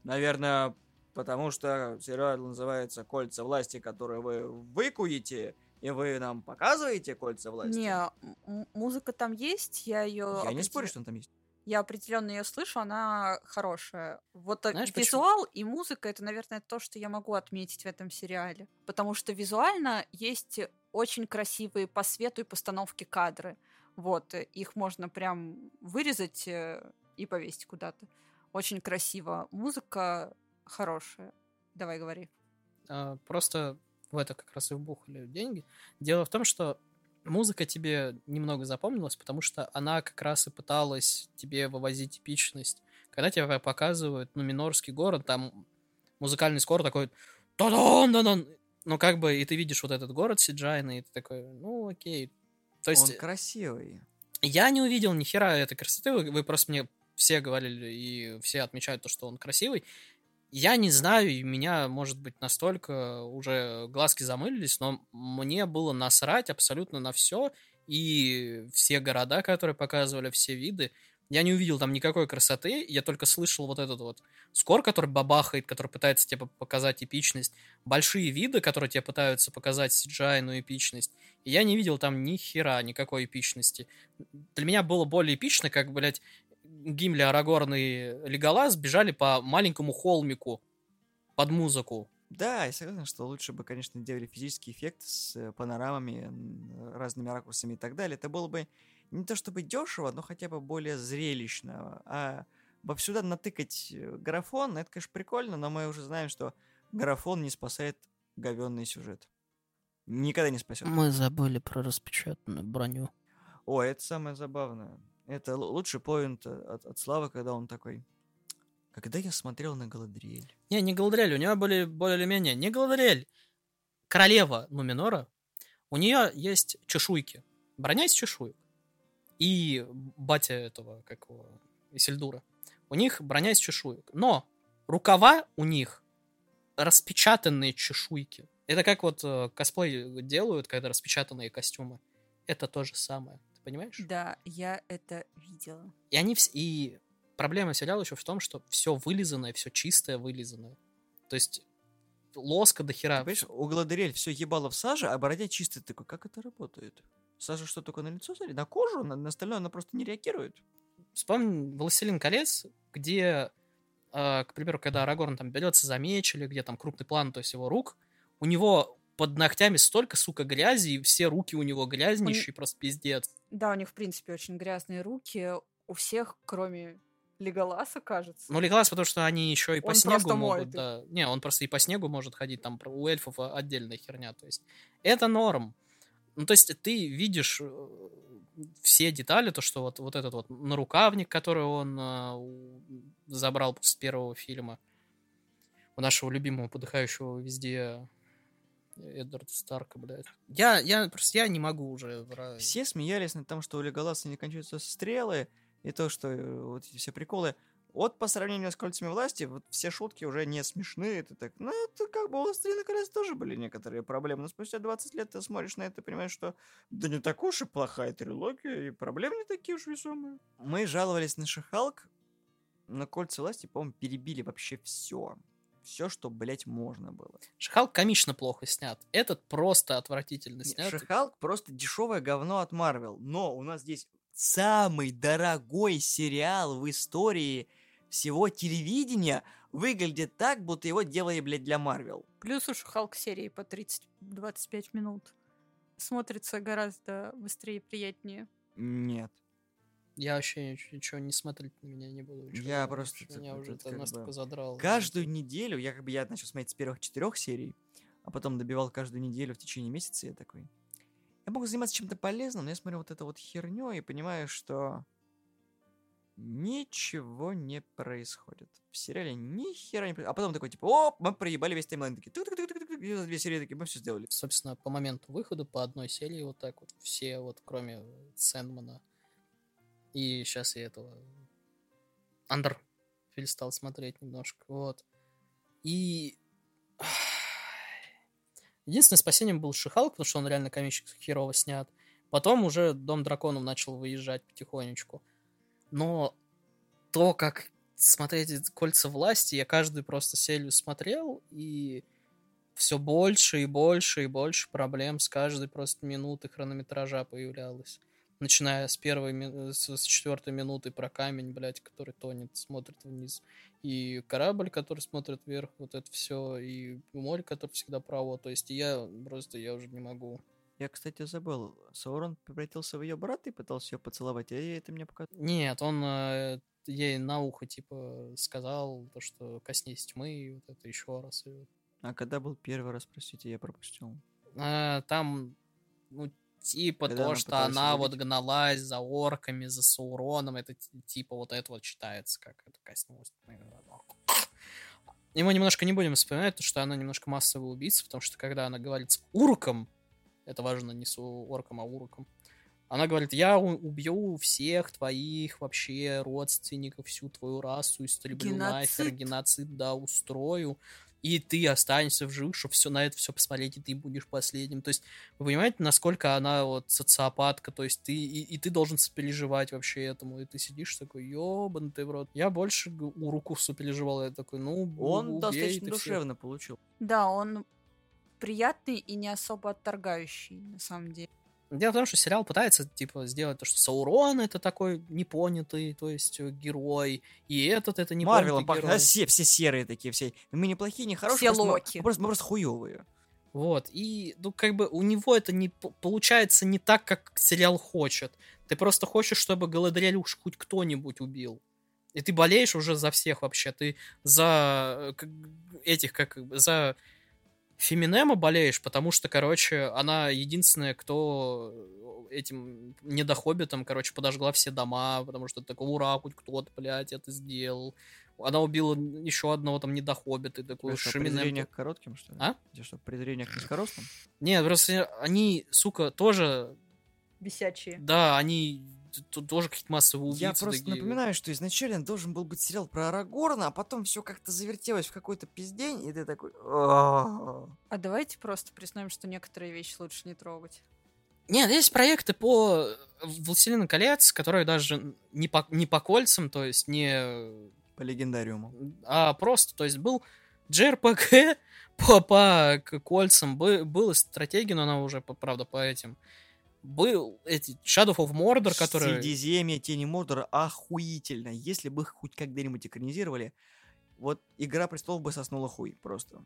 наверное, потому что сериал называется «Кольца власти», которые вы выкуете, и вы нам показываете кольца власти. Не, музыка там есть, я ее... Я не спорю, что он там есть. Я определенно ее слышу, она хорошая. Вот Знаешь, почему? визуал и музыка это, наверное, то, что я могу отметить в этом сериале. Потому что визуально есть очень красивые по свету и постановке кадры. Вот, э, их можно прям вырезать э, и повесить куда-то. Очень красиво. Музыка хорошая. Давай говори. А, Просто в это как раз и вбухали деньги. Дело в том, что музыка тебе немного запомнилась, потому что она как раз и пыталась тебе вывозить эпичность. Когда тебе показывают, ну, Минорский город, там музыкальный скор такой «Та-дан, да-дан!» Ну, как бы, и ты видишь вот этот город Сиджайна, и ты такой, ну, окей. То есть Он красивый. я не увидел ни хера этой красоты, вы, вы просто мне все говорили и все отмечают то, что он красивый. Я не знаю, и меня, может быть, настолько уже глазки замылились, но мне было насрать абсолютно на все, и все города, которые показывали, все виды, Я не увидел там никакой красоты, я только слышал вот этот вот скор, который бабахает, который пытается тебе показать эпичность, большие виды, которые тебе пытаются показать ну, эпичность. И я не видел там ни хера, никакой эпичности. Для меня было более эпично, как, блядь, Гимли, Арагорн и Леголас бежали по маленькому холмику под музыку. Да, я согласен, что лучше бы, конечно, делали физический эффект с э, панорамами, разными ракурсами и так далее. Это было бы не то чтобы дешево, но хотя бы более зрелищно. А во сюда натыкать э, графон, это, конечно, прикольно, но мы уже знаем, что графон не спасает говенный сюжет. Никогда не спасет. Мы забыли про распечатанную броню. О, это самое забавное. Это лучший поинт от, от Славы, когда он такой... Когда я смотрел на Галадриэль. Не, не Галадриэль, у нее были более-менее. Не Галадриэль. Королева Нуминора. У нее есть чешуйки. Броня из чешуек. И батя этого, как его, Исильдура. У них броня из чешуек. Но рукава у них распечатанные чешуйки. Это как вот э, косплей делают, когда распечатанные костюмы. Это то же самое. Ты понимаешь? Да, я это видела. И они вс- и проблема сериала еще в том, что все вылизанное, все чистое вылизанное. То есть лоска до Ты хера. понимаешь, у Гладриэль все ебало в саже, а борода чистая. Ты такой, как это работает? Сажа что, только на лицо смотри? На кожу? На, на остальное она просто не реагирует? Вспомни «Властелин колец», где, э, к примеру, когда Арагорн там берется за меч или где там крупный план, то есть его рук, у него под ногтями столько, сука, грязи, и все руки у него грязнейшие, просто пиздец. Да, у них, в принципе, очень грязные руки. У всех, кроме Леголаса, кажется. Ну, Леглас, потому что они еще и по Он снегу могут, их. да. Не, он просто и по снегу может ходить, там у эльфов а, отдельная херня, то есть это норм. Ну, то есть ты видишь э, все детали, то, что вот, вот этот вот нарукавник, который он у- забрал с первого фильма, у нашего любимого подыхающего везде Эдварда Старка, блядь. Я, я просто, я не могу уже. Все смеялись над тем, что у Леголаса не кончаются стрелы, и то, что э, вот эти все приколы. Вот по сравнению с кольцами власти, вот все шутки уже не смешные. Это так, ну, это как бы у «Властелина колец» тоже были некоторые проблемы. Но спустя 20 лет ты смотришь на это и понимаешь, что да не такая уж и плохая трилогия, и проблемы не такие уж весомые. Мы жаловались на Шихалк, на кольца власти, по-моему, перебили вообще все. Все, что, блять, можно было. Шихалк комично плохо снят. Этот просто отвратительно снят. Шихалк просто дешевое говно от Марвел. Но у нас здесь самый дорогой сериал в истории всего телевидения выглядит так, будто его делали, блядь, для Марвел. Плюс уж Халк серии по 30-25 минут. Смотрится гораздо быстрее и приятнее. Нет. Я вообще нич- ничего не смотреть на меня не буду. ничего, Я просто Меня тут уже это настолько бы задрало. Каждую неделю, я как бы я начал смотреть с первых четырех серий, а потом добивал каждую неделю в течение месяца, я такой. Я могу заниматься чем-то полезным, но я смотрю вот эту вот херню и понимаю, что ничего не происходит. В сериале ни хера не происходит. А потом такой, типа, о, мы проебали весь таймлайн. Такие, тук-тук-тук-тук-тук, и за две серии такие, мы все сделали. Собственно, по моменту выхода по одной серии вот так вот все, вот кроме Сэндмана. И сейчас я этого Андерфиль стал смотреть немножко, вот. И единственное спасением был Шихалк, потому что он реально комически херово снят. Потом уже Дом драконов начал выезжать потихонечку. Но то, как смотреть кольца власти, я каждую просто серию смотрел, и все больше и больше и больше проблем с каждой просто минуты хронометража появлялось. Начиная с первой, с четвертой минуты про камень, блядь, который тонет, смотрит вниз. И корабль, который смотрит вверх, вот это все, и море, которое всегда право. То есть я просто, я уже не могу. Я, кстати, забыл. Саурон превратился в ее брата и пытался ее поцеловать, ей это мне показалось. Нет, он э, ей на ухо, типа, сказал, то, что коснись тьмы, и вот это еще раз. и вот А когда был первый раз, простите, я пропустил. А, там, ну, типа Когда то, что она его вот убить? гналась за орками, за Сауроном, это ти- типа вот это вот считается, как это коснулось. И мы немножко не будем вспоминать, то, что она немножко массовый убийца, потому что когда она говорит с урком, это важно не с орком, а урком, она говорит, я убью всех твоих вообще родственников, всю твою расу, истреблю нахер, Геноцид. геноцид, да, устрою. и ты останешься в живых, чтобы все на это все посмотреть, и ты будешь последним. То есть, вы понимаете, насколько она вот социопатка, то есть ты, и, и ты должен сопереживать вообще этому, и ты сидишь такой, ёбан ты в рот. Я больше у руку сопереживал, я такой, ну, Он убей достаточно ты всех. душевно получил. Да, он приятный и не особо отторгающий, на самом деле. Дело в том, что сериал пытается, типа, сделать то, что Саурон это такой непонятый, то есть э, герой, и этот это непонятый Марвелом пахнет. герой. А все, все серые такие, все. Мы не плохие, не хорошие. Все просто мы- Локи. Мы просто, мы просто хуевые. Вот, и, ну, как бы у него это не получается не так, как сериал хочет. Ты просто хочешь, чтобы Галадриэль уж хоть кто-нибудь убил. И ты болеешь уже за всех вообще. Ты за э, как- этих, как за Феминема болеешь, потому что, короче, она единственная, кто этим недохоббитом, короче, подожгла все дома, потому что такой, ура, хоть кто-то, блядь, это сделал. Она убила еще одного там недохоббита, и такой что, Шеминем презрение к коротким, что ли? А? Тебе что, презрение к низкорослым? нет, просто они, сука, тоже, Бесячие. да, они т- тоже какие-то массовые убийцы. Я просто такие. напоминаю, что изначально должен был быть сериал про Арагорна, а потом все как-то завертелось в какой-то пиздень, и ты такой... А давайте просто признаем, что некоторые вещи лучше не трогать. Нет, есть проекты по Властелину колец, которые даже не по, не по кольцам, то есть не... По легендариуму. А просто, то есть был JRPG по, по кольцам, бы, была стратегия, но она уже, правда, по этим. Был эти Shadow of Mordor, который... Средиземье, Тени Мордора охуительно. Если бы их хоть когда-нибудь экранизировали, вот Игра Престолов бы соснула хуй просто.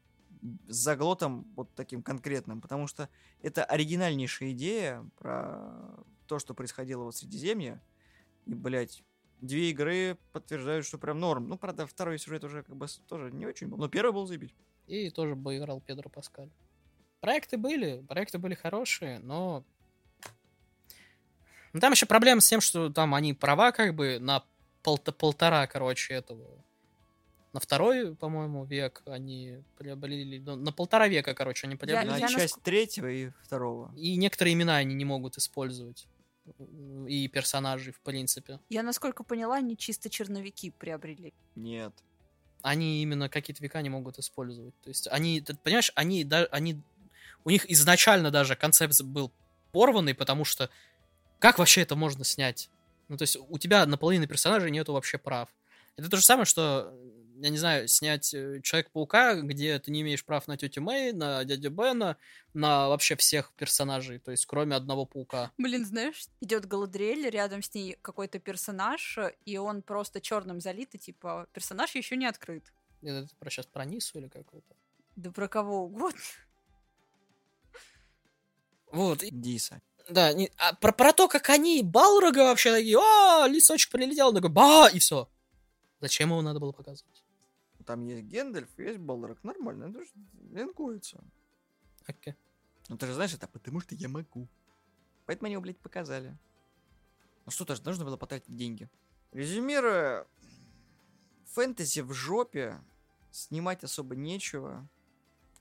С заглотом вот таким конкретным, потому что это оригинальнейшая идея про то, что происходило в Средиземье. И, блядь, две игры подтверждают, что прям норм. Ну, правда, второй сюжет уже как бы тоже не очень был, но первый был заебись. И тоже бы играл Педро Паскаль. Проекты были, проекты были хорошие, но... Ну, там еще проблема с тем, что там они права как бы на полта- полтора, короче, этого... На второй, по-моему, век они приобрели... ну, На полтора века, короче, они приобрели. На я часть наск- третьего и второго. И некоторые имена они не могут использовать. И персонажей, в принципе. Я, насколько поняла, они чисто черновики приобрели. Нет. они именно какие-то века не могут использовать. То есть они, ты понимаешь, они, да, они, у них изначально даже концепт был порванный, потому что как вообще это можно снять? Ну, то есть у тебя на половине персонажей нету вообще прав. Это то же самое, что, я не знаю, снять э, Человек-паука, где ты не имеешь прав на тетю Мэй, на дядю Бена, на вообще всех персонажей, то есть кроме одного паука. Блин, знаешь, идет Галадриэль, рядом с ней какой-то персонаж, и он просто черным залит, и типа персонаж еще не открыт. Это ты про сейчас про Нису или какой-то? Да про кого угодно. Вот, и- Диса. Да, не- а про, про то, как они Балрога вообще такие, а, лисочек прилетел, такой, ба, и все. Зачем его надо было показывать? Там есть Гендальф, есть Балрог. Нормально, это же линкуется. Окей. Ну ты же знаешь, это потому что я могу. Поэтому они его, блядь, показали. Ну что-то же нужно было потратить деньги. Резюмируя, фэнтези в жопе, снимать особо нечего.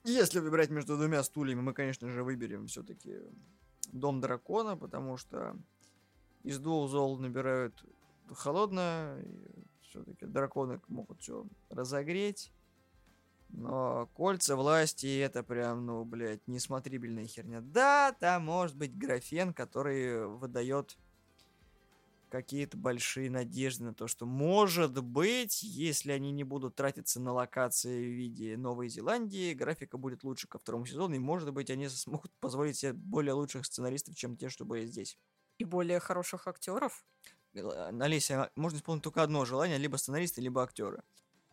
Если выбирать между двумя стульями, мы, конечно же, выберем все-таки Дом Дракона, потому что из двух зол набирают холодное, все-таки драконы могут все разогреть. Но кольца власти это прям, ну, блядь, несмотрибельная херня. Да, там может быть графен, который выдает какие-то большие надежды на то, что может быть, если они не будут тратиться на локации в виде Новой Зеландии, графика будет лучше ко второму сезону, и может быть они смогут позволить себе более лучших сценаристов, чем те, что были здесь. И более хороших актеров. Э, Олеся, можно исполнить только одно желание, либо сценаристы, либо актеры.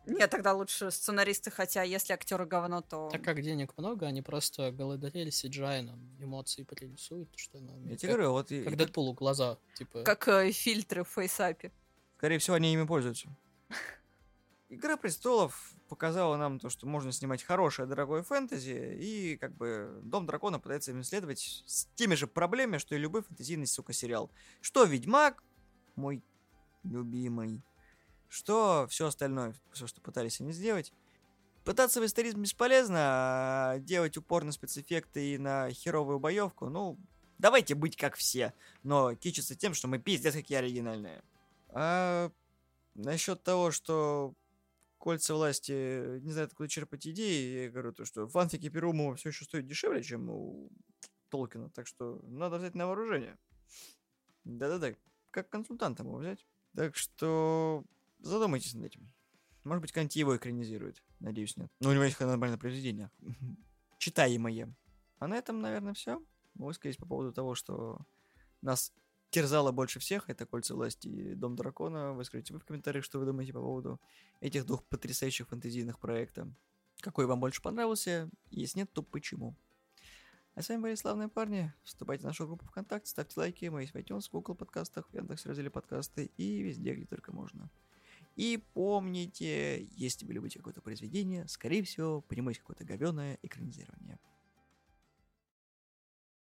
Нет, тогда лучше сценаристы, хотя если актеры говно, то... Так как денег много, они просто Галадриэль CGI нам эмоции прорисуют, что она Я тебе говорю, вот и- как и Дэдпулу глаза, типа... Как э, фильтры в фейсапе. Скорее всего, они ими пользуются. Игра престолов показала нам то, что можно снимать хорошее, дорогое фэнтези, и как бы Дом дракона пытается им исследовать с теми же проблемами, что и любой фэнтезийный, сука, сериал. Что Ведьмак, мой любимый, что все остальное, все, что пытались они сделать. Пытаться в историзм бесполезно, а делать упор на спецэффекты и на херовую боевку, ну, давайте быть как все, но кичиться тем, что мы пиздец какие оригинальные. А насчет того, что кольца власти не знают, откуда черпать идеи. Я говорю, то, что фанфики Перумова все еще стоят дешевле, чем у Толкина. Так что надо взять на вооружение. Да-да-да, как консультанта его взять. Так что задумайтесь над этим. Может быть, Канти его экранизирует. Надеюсь, нет. Ну, у него есть нормальное произведение. Читаемое. А на этом, наверное, все. Высказать по поводу того, что нас терзало больше всех, это «Кольца власти» и «Дом дракона». Выскажите вы в комментариях, что вы думаете по поводу этих двух потрясающих фэнтезийных проектов. Какой вам больше понравился? Если нет, то почему? А с вами были славные парни. Вступайте в нашу группу ВКонтакте, ставьте лайки. Мы есть в iTunes, Google подкастах, в Яндекс разделе подкасты и везде, где только можно. И помните, если вы любите какое-то произведение, скорее всего, по нему есть какое-то говеное экранизирование.